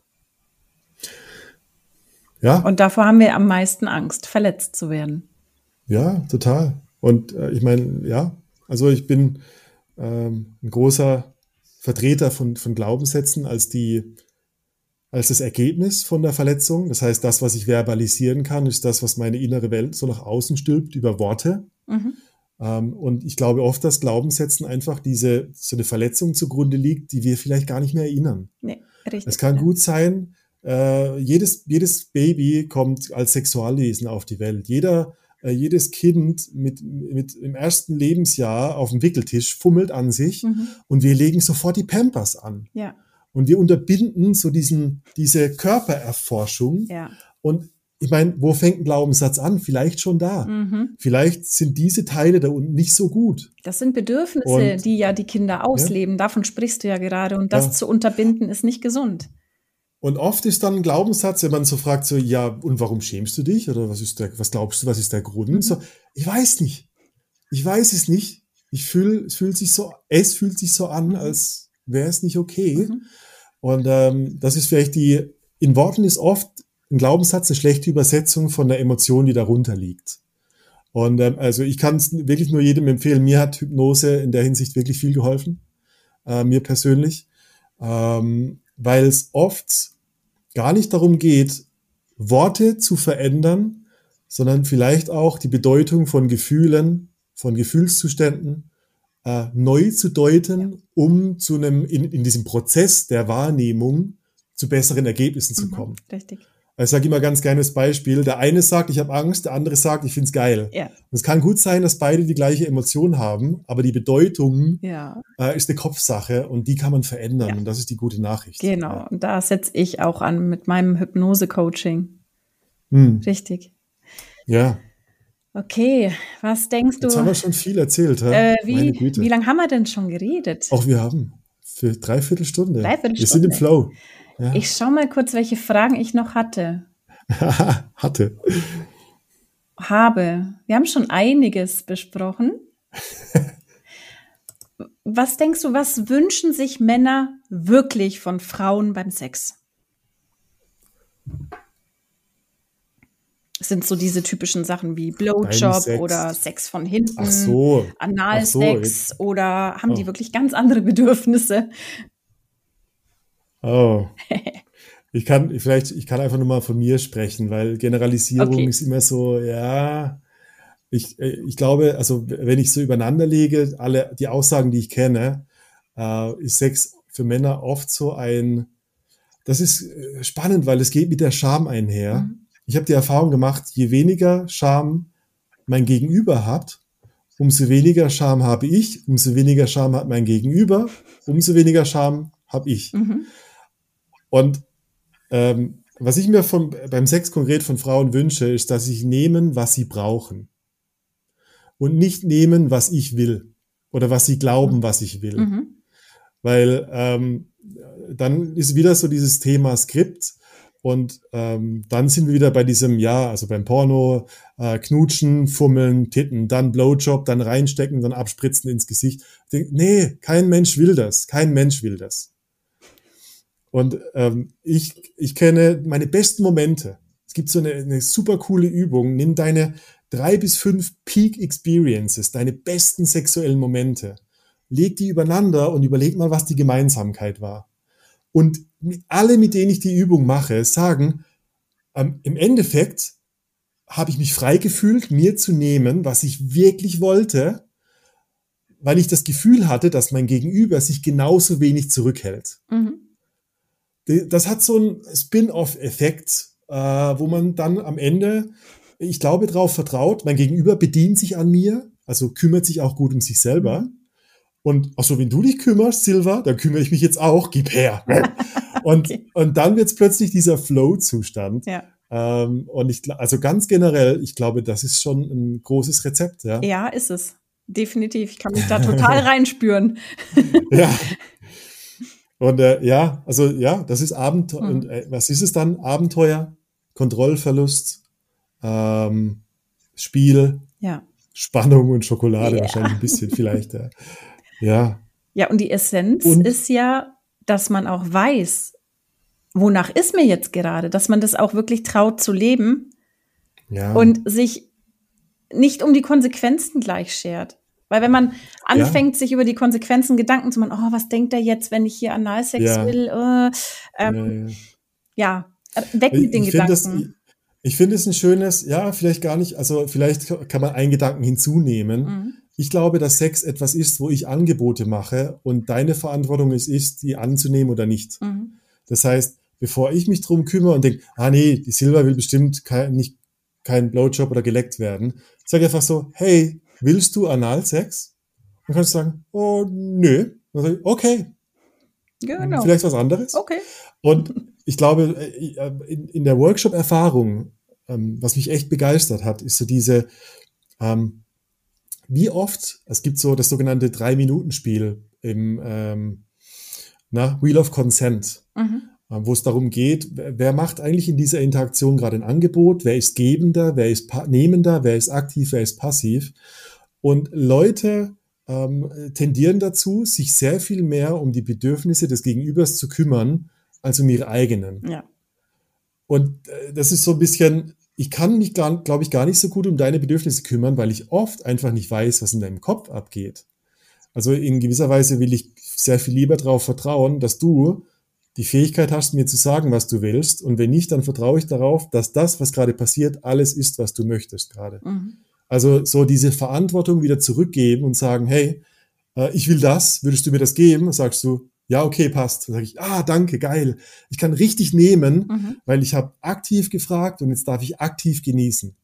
Speaker 2: Ja. Und davor haben wir am meisten Angst, verletzt zu werden.
Speaker 1: Ja, total. Und äh, ich meine, ja, also ich bin ähm, ein großer Vertreter von, von Glaubenssätzen als die als das Ergebnis von der Verletzung. Das heißt, das, was ich verbalisieren kann, ist das, was meine innere Welt so nach außen stülpt über Worte. Mhm. Ähm, und ich glaube oft, dass Glaubenssätzen einfach diese so eine Verletzung zugrunde liegt, die wir vielleicht gar nicht mehr erinnern. Nee, richtig. Es kann ja. gut sein, äh, jedes, jedes Baby kommt als Sexualwesen auf die Welt. Jeder, äh, jedes Kind mit, mit im ersten Lebensjahr auf dem Wickeltisch fummelt an sich mhm. und wir legen sofort die Pampers an. Ja. Und wir unterbinden so diesen, diese Körpererforschung. Ja. Und ich meine, wo fängt ein Glaubenssatz an? Vielleicht schon da. Mhm. Vielleicht sind diese Teile da unten nicht so gut.
Speaker 2: Das sind Bedürfnisse, und, die ja die Kinder ausleben. Ja? Davon sprichst du ja gerade. Und das ja. zu unterbinden ist nicht gesund.
Speaker 1: Und oft ist dann ein Glaubenssatz, wenn man so fragt, so, ja, und warum schämst du dich? Oder was ist der, was glaubst du, was ist der Grund? Mhm. So, ich weiß nicht. Ich weiß es nicht. Ich fühle, es fühlt sich so, es fühlt sich so an, als wäre es nicht okay. Mhm. Und ähm, das ist vielleicht die, in Worten ist oft ein Glaubenssatz eine schlechte Übersetzung von der Emotion, die darunter liegt. Und ähm, also ich kann es wirklich nur jedem empfehlen. Mir hat Hypnose in der Hinsicht wirklich viel geholfen, äh, mir persönlich, ähm, weil es oft gar nicht darum geht, Worte zu verändern, sondern vielleicht auch die Bedeutung von Gefühlen, von Gefühlszuständen äh, neu zu deuten, um zu einem, in, in diesem Prozess der Wahrnehmung zu besseren Ergebnissen zu mhm, kommen. Richtig. Ich sage immer ganz gerne das Beispiel, der eine sagt, ich habe Angst, der andere sagt, ich finde es geil. Ja. es kann gut sein, dass beide die gleiche Emotion haben, aber die Bedeutung ja. äh, ist eine Kopfsache und die kann man verändern ja. und das ist die gute Nachricht.
Speaker 2: Genau, und da setze ich auch an mit meinem Hypnose-Coaching. Hm. Richtig.
Speaker 1: Ja.
Speaker 2: Okay, was denkst du?
Speaker 1: Jetzt haben wir schon viel erzählt.
Speaker 2: Äh, wie wie lange haben wir denn schon geredet?
Speaker 1: Auch wir haben für dreiviertel Stunde. Dreiviertel wir sind im Flow.
Speaker 2: Ja. Ich schaue mal kurz, welche Fragen ich noch hatte.
Speaker 1: hatte.
Speaker 2: Habe. Wir haben schon einiges besprochen. was denkst du, was wünschen sich Männer wirklich von Frauen beim Sex? Sind so diese typischen Sachen wie Blowjob oder Sex von hinten, Ach so. Analsex so, oder haben oh. die wirklich ganz andere Bedürfnisse?
Speaker 1: Oh. Ich kann vielleicht, ich kann einfach nur mal von mir sprechen, weil Generalisierung okay. ist immer so, ja. Ich, äh, ich glaube, also wenn ich so übereinander lege, alle die Aussagen, die ich kenne, äh, ist Sex für Männer oft so ein, das ist äh, spannend, weil es geht mit der Scham einher. Mhm ich habe die Erfahrung gemacht, je weniger Scham mein Gegenüber hat, umso weniger Scham habe ich, umso weniger Scham hat mein Gegenüber, umso weniger Scham habe ich. Mhm. Und ähm, was ich mir vom, beim Sex konkret von Frauen wünsche, ist, dass sie nehmen, was sie brauchen. Und nicht nehmen, was ich will. Oder was sie glauben, was ich will.
Speaker 2: Mhm.
Speaker 1: Weil ähm, dann ist wieder so dieses Thema Skript. Und ähm, dann sind wir wieder bei diesem, ja, also beim Porno, äh, knutschen, fummeln, titten, dann Blowjob, dann reinstecken, dann abspritzen ins Gesicht. Denk, nee, kein Mensch will das. Kein Mensch will das. Und ähm, ich, ich kenne meine besten Momente. Es gibt so eine, eine super coole Übung. Nimm deine drei bis fünf Peak Experiences, deine besten sexuellen Momente. Leg die übereinander und überleg mal, was die Gemeinsamkeit war. Und alle, mit denen ich die Übung mache, sagen, ähm, im Endeffekt habe ich mich frei gefühlt, mir zu nehmen, was ich wirklich wollte, weil ich das Gefühl hatte, dass mein Gegenüber sich genauso wenig zurückhält.
Speaker 2: Mhm.
Speaker 1: Das hat so einen Spin-off-Effekt, äh, wo man dann am Ende, ich glaube, darauf vertraut, mein Gegenüber bedient sich an mir, also kümmert sich auch gut um sich selber.
Speaker 2: Mhm.
Speaker 1: Und ach so, wenn du dich kümmerst, Silva, dann kümmere ich mich jetzt auch, gib her. Und,
Speaker 2: Okay.
Speaker 1: und dann wird es plötzlich dieser Flow-Zustand.
Speaker 2: Ja.
Speaker 1: Ähm, und ich, also ganz generell, ich glaube, das ist schon ein großes Rezept, ja.
Speaker 2: ja, ist es. Definitiv. Ich kann mich da total reinspüren.
Speaker 1: Ja. Und äh, ja, also ja, das ist Abenteuer.
Speaker 2: Mhm.
Speaker 1: Und äh, was ist es dann? Abenteuer, Kontrollverlust, ähm, Spiel,
Speaker 2: Ja.
Speaker 1: Spannung und Schokolade
Speaker 2: Ja.
Speaker 1: wahrscheinlich ein bisschen vielleicht. Ja. Ja.
Speaker 2: Ja, und die Essenz
Speaker 1: Und-
Speaker 2: ist ja, dass man auch weiß, wonach ist mir jetzt gerade, dass man das auch wirklich traut zu leben
Speaker 1: Ja.
Speaker 2: und sich nicht um die Konsequenzen gleich schert. Weil wenn man anfängt, sich über die Konsequenzen Gedanken zu machen, oh, was denkt er jetzt, wenn ich hier Analsex
Speaker 1: Ja.
Speaker 2: will? Äh, ähm,
Speaker 1: ja, ja.
Speaker 2: ja, weg mit den
Speaker 1: ich finde das,
Speaker 2: Gedanken.
Speaker 1: ich finde es ein schönes, ja, vielleicht gar nicht, also vielleicht kann man einen Gedanken hinzunehmen.
Speaker 2: Mhm.
Speaker 1: Ich glaube, dass Sex etwas ist, wo ich Angebote mache und deine Verantwortung es ist, die anzunehmen oder nicht.
Speaker 2: Mhm.
Speaker 1: Das heißt, bevor ich mich drum kümmere und denke, ah nee, die Silva will bestimmt kein, nicht kein Blowjob oder geleckt werden, sage einfach so, hey, willst du Analsex? Dann kannst du sagen, oh nö. Ich, okay,
Speaker 2: Genau.
Speaker 1: vielleicht was anderes.
Speaker 2: Okay.
Speaker 1: Und ich glaube, äh, in, in der Workshop-Erfahrung, ähm, was mich echt begeistert hat, ist so diese, ähm, wie oft, es gibt so das sogenannte Drei-Minuten-Spiel im ähm, na, Wheel of Consent,
Speaker 2: Mhm.
Speaker 1: äh, wo es darum geht, wer macht eigentlich in dieser Interaktion gerade ein Angebot, wer ist gebender, wer ist nehmender, wer ist aktiv, wer ist passiv. Und Leute ähm, tendieren dazu, sich sehr viel mehr um die Bedürfnisse des Gegenübers zu kümmern, als um ihre eigenen.
Speaker 2: Ja.
Speaker 1: Und äh, das ist so ein bisschen, ich kann mich, glaube ich, gar nicht so gut um deine Bedürfnisse kümmern, weil ich oft einfach nicht weiß, was in deinem Kopf abgeht. Also in gewisser Weise will ich sehr viel lieber darauf vertrauen, dass du die Fähigkeit hast, mir zu sagen, was du willst. Und wenn nicht, dann vertraue ich darauf, dass das, was gerade passiert, alles ist, was du möchtest gerade.
Speaker 2: Mhm.
Speaker 1: Also so diese Verantwortung wieder zurückgeben und sagen, hey, äh, ich will das, würdest du mir das geben? Sagst du, ja, okay, passt. Dann sage ich, ah, danke, geil. Ich kann richtig nehmen,
Speaker 2: Mhm.
Speaker 1: weil ich habe aktiv gefragt und jetzt darf ich aktiv genießen.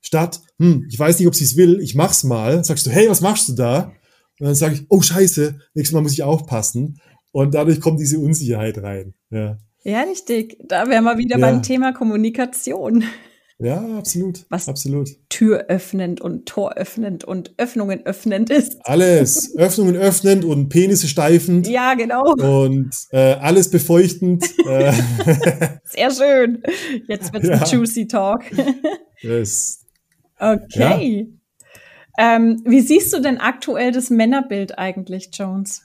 Speaker 1: Statt, hm, ich weiß nicht, ob sie es will, ich mach's mal, sagst du, hey, was machst du da? Und dann sage ich, oh scheiße, nächstes Mal muss ich aufpassen. Und dadurch kommt diese Unsicherheit rein. Ja,
Speaker 2: Ja, richtig. Da wären wir wieder
Speaker 1: Ja.
Speaker 2: beim Thema Kommunikation.
Speaker 1: Ja absolut.
Speaker 2: Was-
Speaker 1: Absolut.
Speaker 2: Tür öffnend und Tor öffnend und Öffnungen öffnend ist.
Speaker 1: Alles. Öffnungen öffnend und Penisse steifend.
Speaker 2: Ja, genau.
Speaker 1: und äh, alles befeuchtend. äh,
Speaker 2: Sehr schön. Jetzt wird's
Speaker 1: Ja.
Speaker 2: ein Juicy Talk.
Speaker 1: das,
Speaker 2: Okay. Ähm, wie siehst du denn aktuell das Männerbild eigentlich, Jones?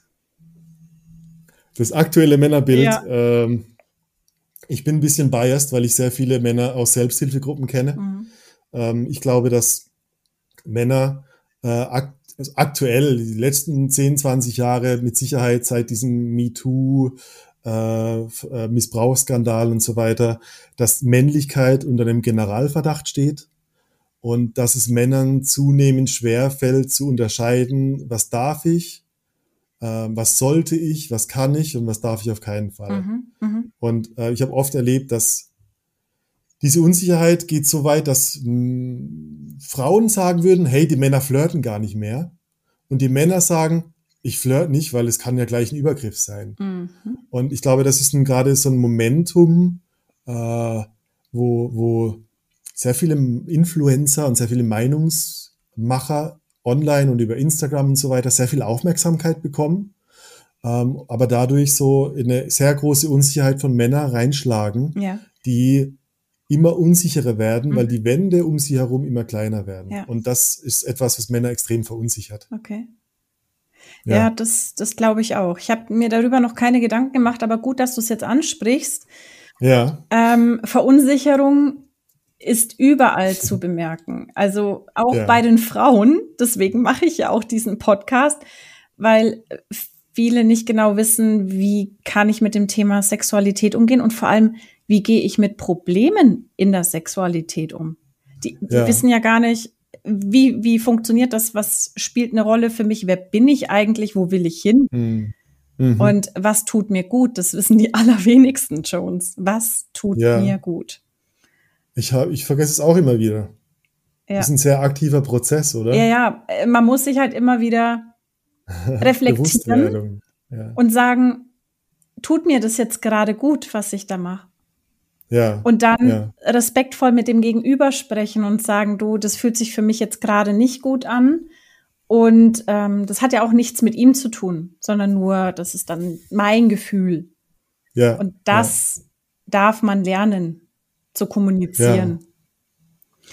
Speaker 1: das aktuelle Männerbild.
Speaker 2: Ja.
Speaker 1: Ähm, ich bin ein bisschen biased, weil ich sehr viele Männer aus Selbsthilfegruppen kenne.
Speaker 2: Mhm.
Speaker 1: Ähm, ich glaube, dass Männer äh, akt also aktuell, die letzten 10, 20 Jahre mit Sicherheit seit diesem MeToo, äh, äh, Missbrauchsskandal und so weiter, dass Männlichkeit unter dem Generalverdacht steht und dass es Männern zunehmend schwer fällt zu unterscheiden, was darf ich, was sollte ich, was kann ich und was darf ich auf keinen Fall.
Speaker 2: Mhm. Mhm.
Speaker 1: Und äh, ich habe oft erlebt, dass diese Unsicherheit geht so weit, dass mh, Frauen sagen würden, hey, die Männer flirten gar nicht mehr. Und die Männer sagen, ich flirt nicht, weil es kann ja gleich ein Übergriff sein.
Speaker 2: Mhm.
Speaker 1: Und ich glaube, das ist gerade so ein Momentum, äh, wo, wo sehr viele Influencer und sehr viele Meinungsmacher online und über Instagram und so weiter sehr viel Aufmerksamkeit bekommen, ähm, aber dadurch so in eine sehr große Unsicherheit von Männern reinschlagen,
Speaker 2: Ja.
Speaker 1: die immer unsicherer werden,
Speaker 2: Mhm.
Speaker 1: weil die Wände um sie herum immer kleiner werden.
Speaker 2: Ja.
Speaker 1: Und das ist etwas, was Männer extrem verunsichert.
Speaker 2: Okay. Ja,
Speaker 1: Ja.
Speaker 2: das, das glaube ich auch. Ich habe mir darüber noch keine Gedanken gemacht, aber gut, dass du es jetzt ansprichst.
Speaker 1: Ja,
Speaker 2: Ähm, Verunsicherung ist überall zu bemerken. Also auch
Speaker 1: Ja.
Speaker 2: bei den Frauen. Deswegen mache ich ja auch diesen Podcast, weil viele nicht genau wissen, wie kann ich mit dem Thema Sexualität umgehen und vor allem, wie gehe ich mit Problemen in der Sexualität um. Die, die
Speaker 1: Ja.
Speaker 2: wissen ja gar nicht, wie, wie funktioniert das, was spielt eine Rolle für mich, wer bin ich eigentlich, wo will ich hin
Speaker 1: Hm. Mhm.
Speaker 2: und was tut mir gut. Das wissen die allerwenigsten, Jones. Was tut
Speaker 1: Ja.
Speaker 2: mir gut?
Speaker 1: Ich, hab, ich vergesse es auch immer wieder.
Speaker 2: Ja.
Speaker 1: Das ist ein sehr aktiver Prozess, oder?
Speaker 2: Ja, ja, man muss sich halt immer wieder reflektieren.
Speaker 1: Ja.
Speaker 2: und sagen, tut mir das jetzt gerade gut, was ich da mache?
Speaker 1: ja.
Speaker 2: Und dann
Speaker 1: Ja.
Speaker 2: respektvoll mit dem Gegenüber sprechen und sagen, du, das fühlt sich für mich jetzt gerade nicht gut an. Und ähm, das hat ja auch nichts mit ihm zu tun, sondern nur, das ist dann mein Gefühl.
Speaker 1: ja.
Speaker 2: Und das darf man lernen zu kommunizieren.
Speaker 1: Ja.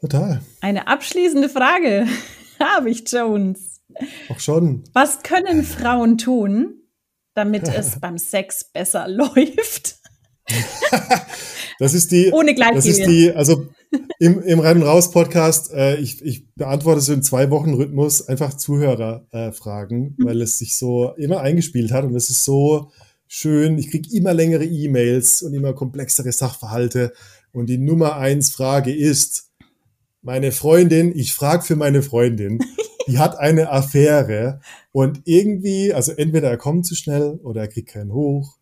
Speaker 1: Total.
Speaker 2: Eine abschließende Frage habe ich, Jones.
Speaker 1: Auch schon.
Speaker 2: Was können Frauen tun, damit es beim Sex besser läuft?
Speaker 1: Das ist die.
Speaker 2: Ohne
Speaker 1: Das ist die, also im, im Rein- und Raus-Podcast, äh, ich, ich beantworte so in zwei Wochen Rhythmus einfach Zuhörerfragen, äh, Fragen, weil es sich so immer eingespielt hat und es ist so schön. Ich kriege immer längere E-Mails und immer komplexere Sachverhalte. Und die Nummer eins Frage ist, meine Freundin, ich frage für meine Freundin, die hat eine Affäre und irgendwie, also entweder er kommt zu schnell oder er kriegt keinen hoch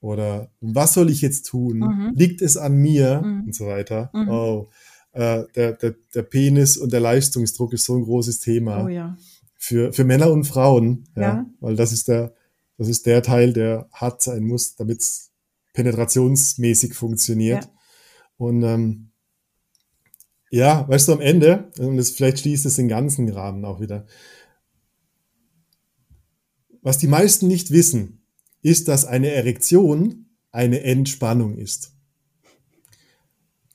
Speaker 1: oder was soll ich jetzt tun?
Speaker 2: Mhm.
Speaker 1: Liegt es an mir
Speaker 2: Mhm.
Speaker 1: und so weiter?
Speaker 2: Mhm.
Speaker 1: Oh, äh, der, der, der Penis und der Leistungsdruck ist so ein großes Thema
Speaker 2: Oh ja.
Speaker 1: für, für Männer und Frauen, ja,
Speaker 2: Ja.
Speaker 1: weil das ist der, das ist der Teil, der hart sein muss, damit es penetrationsmäßig funktioniert.
Speaker 2: Ja.
Speaker 1: Und ähm, ja, weißt du, am Ende, und das, vielleicht schließt es den ganzen Rahmen auch wieder, was die meisten nicht wissen, ist, dass eine Erektion eine Entspannung ist.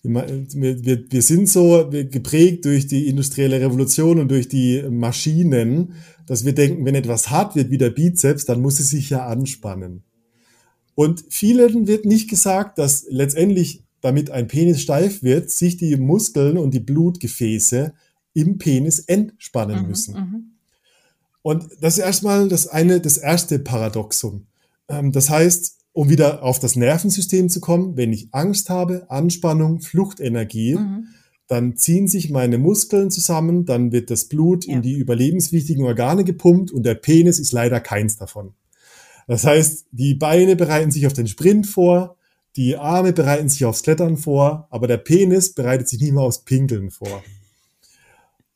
Speaker 1: Wir, wir, wir sind so geprägt durch die industrielle Revolution und durch die Maschinen, dass wir denken, wenn etwas hart wird wie der Bizeps, dann muss es sich ja anspannen. Und vielen wird nicht gesagt, dass letztendlich, damit ein Penis steif wird, sich die Muskeln und die Blutgefäße im Penis entspannen
Speaker 2: Mhm,
Speaker 1: müssen.
Speaker 2: mhm.
Speaker 1: Und das ist erstmal das eine, das erste Paradoxum. Ähm, das heißt, um wieder auf das Nervensystem zu kommen, wenn ich Angst habe, Anspannung, Fluchtenergie,
Speaker 2: Mhm.
Speaker 1: dann ziehen sich meine Muskeln zusammen, dann wird das Blut
Speaker 2: Ja.
Speaker 1: in die überlebenswichtigen Organe gepumpt und der Penis ist leider keins davon. Das heißt, die Beine bereiten sich auf den Sprint vor, die Arme bereiten sich aufs Klettern vor, aber der Penis bereitet sich nicht mehr aufs Pinkeln vor.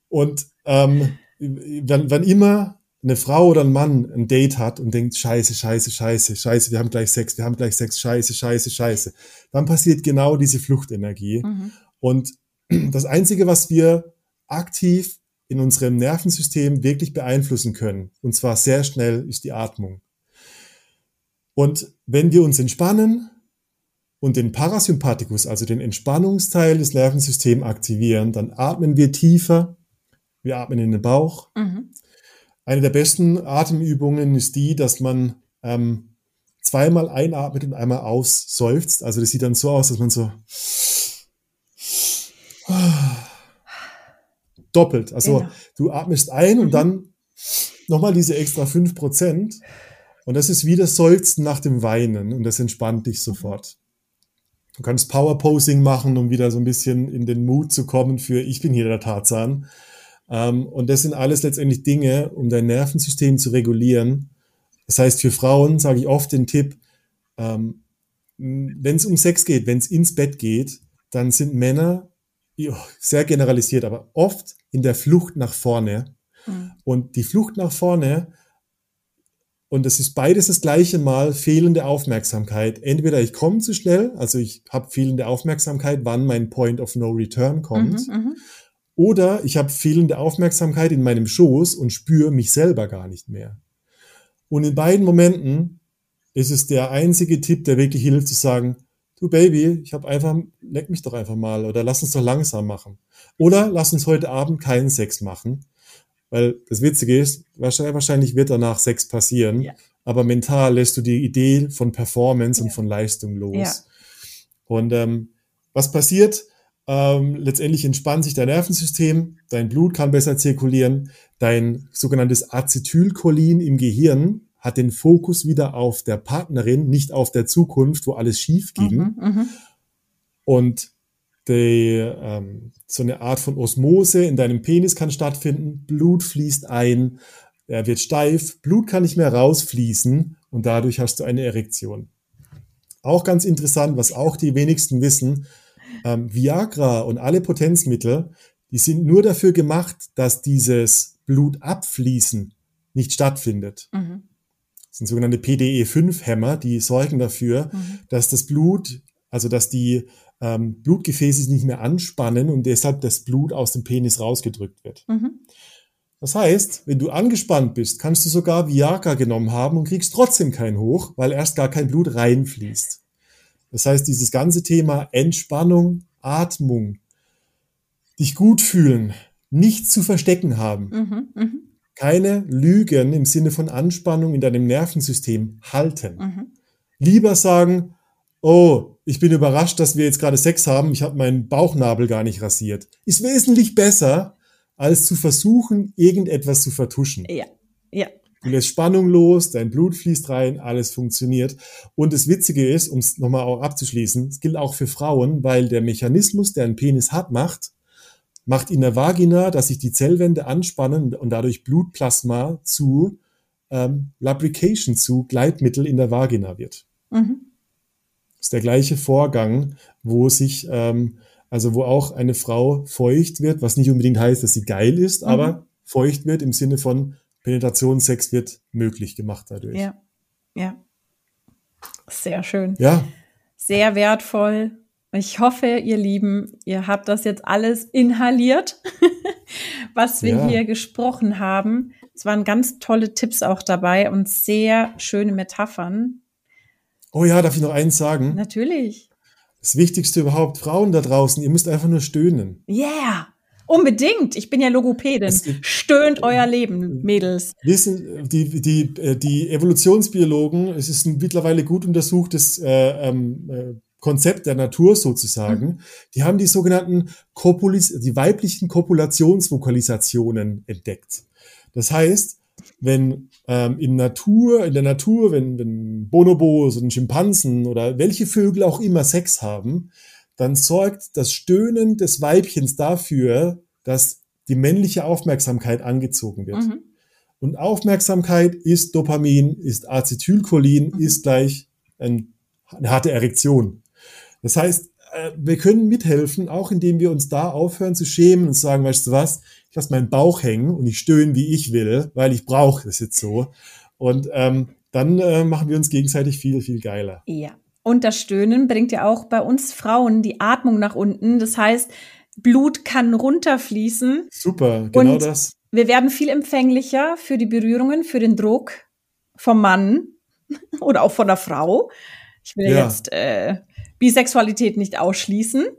Speaker 1: Und ähm, wann, wann immer eine Frau oder ein Mann ein Date hat und denkt, scheiße, scheiße, scheiße, scheiße, wir haben gleich Sex, wir haben gleich Sex, scheiße, scheiße, scheiße, dann passiert genau diese Fluchtenergie.
Speaker 2: Mhm.
Speaker 1: Und das Einzige, was wir aktiv in unserem Nervensystem wirklich beeinflussen können, und zwar sehr schnell, ist die Atmung. Und wenn wir uns entspannen und den Parasympathikus, also den Entspannungsteil des Nervensystems aktivieren, dann atmen wir tiefer, wir atmen in den Bauch.
Speaker 2: Mhm.
Speaker 1: Eine der besten Atemübungen ist die, dass man ähm, zweimal einatmet und einmal ausseufzt. Also das sieht dann so aus, dass man so doppelt. Also
Speaker 2: Genau.
Speaker 1: du atmest ein
Speaker 2: Mhm.
Speaker 1: und dann nochmal diese extra 5%. Und das ist wie das Seufzen nach dem Weinen und das entspannt dich sofort. Du kannst Power Posing machen, um wieder so ein bisschen in den Mut zu kommen für ich bin hier der Tarzan. Ähm, und das sind alles letztendlich Dinge, um dein Nervensystem zu regulieren. Das heißt, für Frauen sage ich oft den Tipp, ähm, wenn es um Sex geht, wenn es ins Bett geht, dann sind Männer, sehr generalisiert, aber oft in der Flucht nach vorne.
Speaker 2: Mhm.
Speaker 1: Und die Flucht nach vorne Und es ist beides das gleiche Mal fehlende Aufmerksamkeit. Entweder ich komme zu schnell, also ich habe fehlende Aufmerksamkeit, wann mein Point of No Return kommt.
Speaker 2: Mhm, mhm.
Speaker 1: Oder ich habe fehlende Aufmerksamkeit in meinem Schoß und spüre mich selber gar nicht mehr. Und in beiden Momenten ist es der einzige Tipp, der wirklich hilft, zu sagen, du Baby, ich habe einfach, leck mich doch einfach mal oder lass uns doch langsam machen. Oder lass uns heute Abend keinen Sex machen. Weil das Witzige ist, wahrscheinlich wird danach Sex passieren,
Speaker 2: Ja.
Speaker 1: aber mental lässt du die Idee von Performance und
Speaker 2: Ja.
Speaker 1: von Leistung los.
Speaker 2: Ja.
Speaker 1: Und ähm, was passiert? Ähm, letztendlich entspannt sich dein Nervensystem, dein Blut kann besser zirkulieren, dein sogenanntes Acetylcholin im Gehirn hat den Fokus wieder auf der Partnerin, nicht auf der Zukunft, wo alles schief ging.
Speaker 2: Mhm, mhm.
Speaker 1: Und die, ähm, so eine Art von Osmose in deinem Penis kann stattfinden. Blut fließt ein, er wird steif, Blut kann nicht mehr rausfließen und dadurch hast du eine Erektion. Auch ganz interessant, was auch die wenigsten wissen, ähm, Viagra und alle Potenzmittel, die sind nur dafür gemacht, dass dieses Blutabfließen nicht stattfindet.
Speaker 2: Mhm.
Speaker 1: Das sind sogenannte PDE5-Hämmer, die sorgen dafür,
Speaker 2: Mhm.
Speaker 1: dass das Blut, also dass die ähm, Blutgefäße sich nicht mehr anspannen und deshalb das Blut aus dem Penis rausgedrückt wird.
Speaker 2: Mhm.
Speaker 1: Das heißt, wenn du angespannt bist, kannst du sogar Viagra genommen haben und kriegst trotzdem keinen hoch, weil erst gar kein Blut reinfließt. Das heißt, dieses ganze Thema Entspannung, Atmung, dich gut fühlen, nichts zu verstecken haben,
Speaker 2: Mhm. Mhm.
Speaker 1: keine Lügen im Sinne von Anspannung in deinem Nervensystem halten.
Speaker 2: Mhm.
Speaker 1: Lieber sagen, oh, ich bin überrascht, dass wir jetzt gerade Sex haben, ich habe meinen Bauchnabel gar nicht rasiert. Ist wesentlich besser, als zu versuchen, irgendetwas zu vertuschen.
Speaker 2: Ja. Ja.
Speaker 1: Du lässt Spannung los, dein Blut fließt rein, alles funktioniert. Und das Witzige ist, um es nochmal auch abzuschließen, es gilt auch für Frauen, weil der Mechanismus, der einen Penis hat, macht, macht in der Vagina, dass sich die Zellwände anspannen und dadurch Blutplasma zu ähm, Lubrication, zu Gleitmittel in der Vagina wird.
Speaker 2: Mhm.
Speaker 1: Das ist der gleiche Vorgang, wo sich, ähm, also wo auch eine Frau feucht wird, was nicht unbedingt heißt, dass sie geil ist,
Speaker 2: Mhm.
Speaker 1: aber feucht wird im Sinne von Penetrationssex wird möglich gemacht dadurch.
Speaker 2: Ja. Ja. Sehr schön.
Speaker 1: Ja,
Speaker 2: Sehr wertvoll. Ich hoffe, ihr Lieben, ihr habt das jetzt alles inhaliert, was wir
Speaker 1: Ja.
Speaker 2: hier gesprochen haben. Es waren ganz tolle Tipps auch dabei und sehr schöne Metaphern.
Speaker 1: Oh ja, darf ich noch eins sagen?
Speaker 2: Natürlich.
Speaker 1: Das Wichtigste überhaupt, Frauen da draußen, ihr müsst einfach nur stöhnen.
Speaker 2: Yeah. Unbedingt. Ich bin ja Logopädin. Stöhnt euer Leben, Mädels.
Speaker 1: Wissen, die, die, äh, die Evolutionsbiologen, es ist ein mittlerweile gut untersuchtes äh, ähm, äh, Konzept der Natur sozusagen, die haben die sogenannten Kopulis, die weiblichen Kopulationsvokalisationen entdeckt. Das heißt, wenn ähm, in Natur, in der Natur, wenn, wenn Bonobos und Schimpansen oder welche Vögel auch immer Sex haben, dann sorgt das Stöhnen des Weibchens dafür, dass die männliche Aufmerksamkeit angezogen wird.
Speaker 2: Mhm.
Speaker 1: Und Aufmerksamkeit ist Dopamin, ist Acetylcholin, ist gleich ein, eine harte Erektion. Das heißt, äh, wir können mithelfen, auch indem wir uns da aufhören zu schämen und sagen, weißt du was, ich lasse meinen Bauch hängen und ich stöhne, wie ich will, weil ich brauche das jetzt so. Und ähm, dann äh, machen wir uns gegenseitig viel, viel geiler.
Speaker 2: Ja. Und das Stöhnen bringt ja auch bei uns Frauen die Atmung nach unten. Das heißt, Blut kann runterfließen.
Speaker 1: Super, genau
Speaker 2: Und-
Speaker 1: das.
Speaker 2: Wir werden viel empfänglicher für die Berührungen, für den Druck vom Mann oder auch von der Frau. Ich will
Speaker 1: Ja.
Speaker 2: jetzt äh, Bisexualität nicht ausschließen.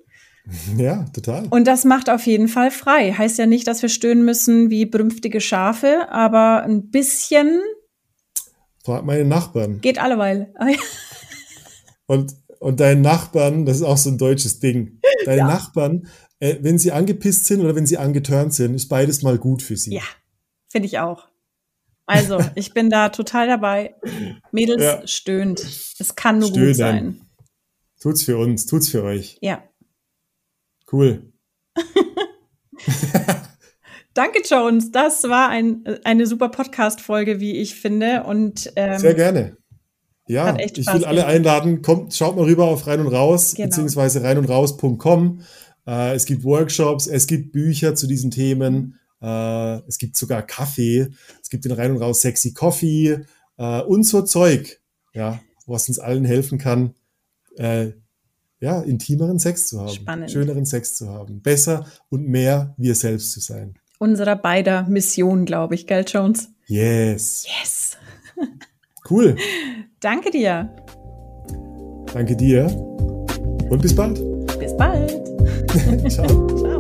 Speaker 1: Ja, total.
Speaker 2: Und das macht auf jeden Fall frei. Heißt ja nicht, dass wir stöhnen müssen wie brünftige Schafe, aber ein bisschen
Speaker 1: Frag meine Nachbarn.
Speaker 2: geht alleweil.
Speaker 1: Und, und deinen Nachbarn, das ist auch so ein deutsches Ding. Deine Nachbarn, äh, wenn sie angepisst sind oder wenn sie angeturnt sind, ist beides mal gut für sie.
Speaker 2: Ja, finde ich auch. Also, ich bin da total dabei. Mädels
Speaker 1: Ja.
Speaker 2: stöhnt. Es kann nur
Speaker 1: Stöhnen.
Speaker 2: gut sein.
Speaker 1: Tut's für uns, tut's für euch.
Speaker 2: Ja.
Speaker 1: Cool.
Speaker 2: Danke, Jones. Das war ein, eine super Podcast-Folge, wie ich finde. Und ähm,
Speaker 1: Sehr gerne. Ja, ich will alle einladen, kommt, schaut mal rüber auf rein und raus,
Speaker 2: Genau.
Speaker 1: beziehungsweise rein und raus.com. Äh, es gibt Workshops, es gibt Bücher zu diesen Themen, äh, es gibt sogar Kaffee, es gibt den rein und raus Sexy Coffee. äh, und so Zeug, ja, was uns allen helfen kann, ja, intimeren Sex zu haben,
Speaker 2: Spannend.
Speaker 1: schöneren Sex zu haben, besser und mehr wir selbst zu sein.
Speaker 2: Unserer beider Mission, glaube ich, gell, Jones?
Speaker 1: Yes.
Speaker 2: Yes.
Speaker 1: Cool.
Speaker 2: Danke dir.
Speaker 1: Danke dir und bis bald.
Speaker 2: Bis bald.
Speaker 1: Ciao.
Speaker 2: Ciao.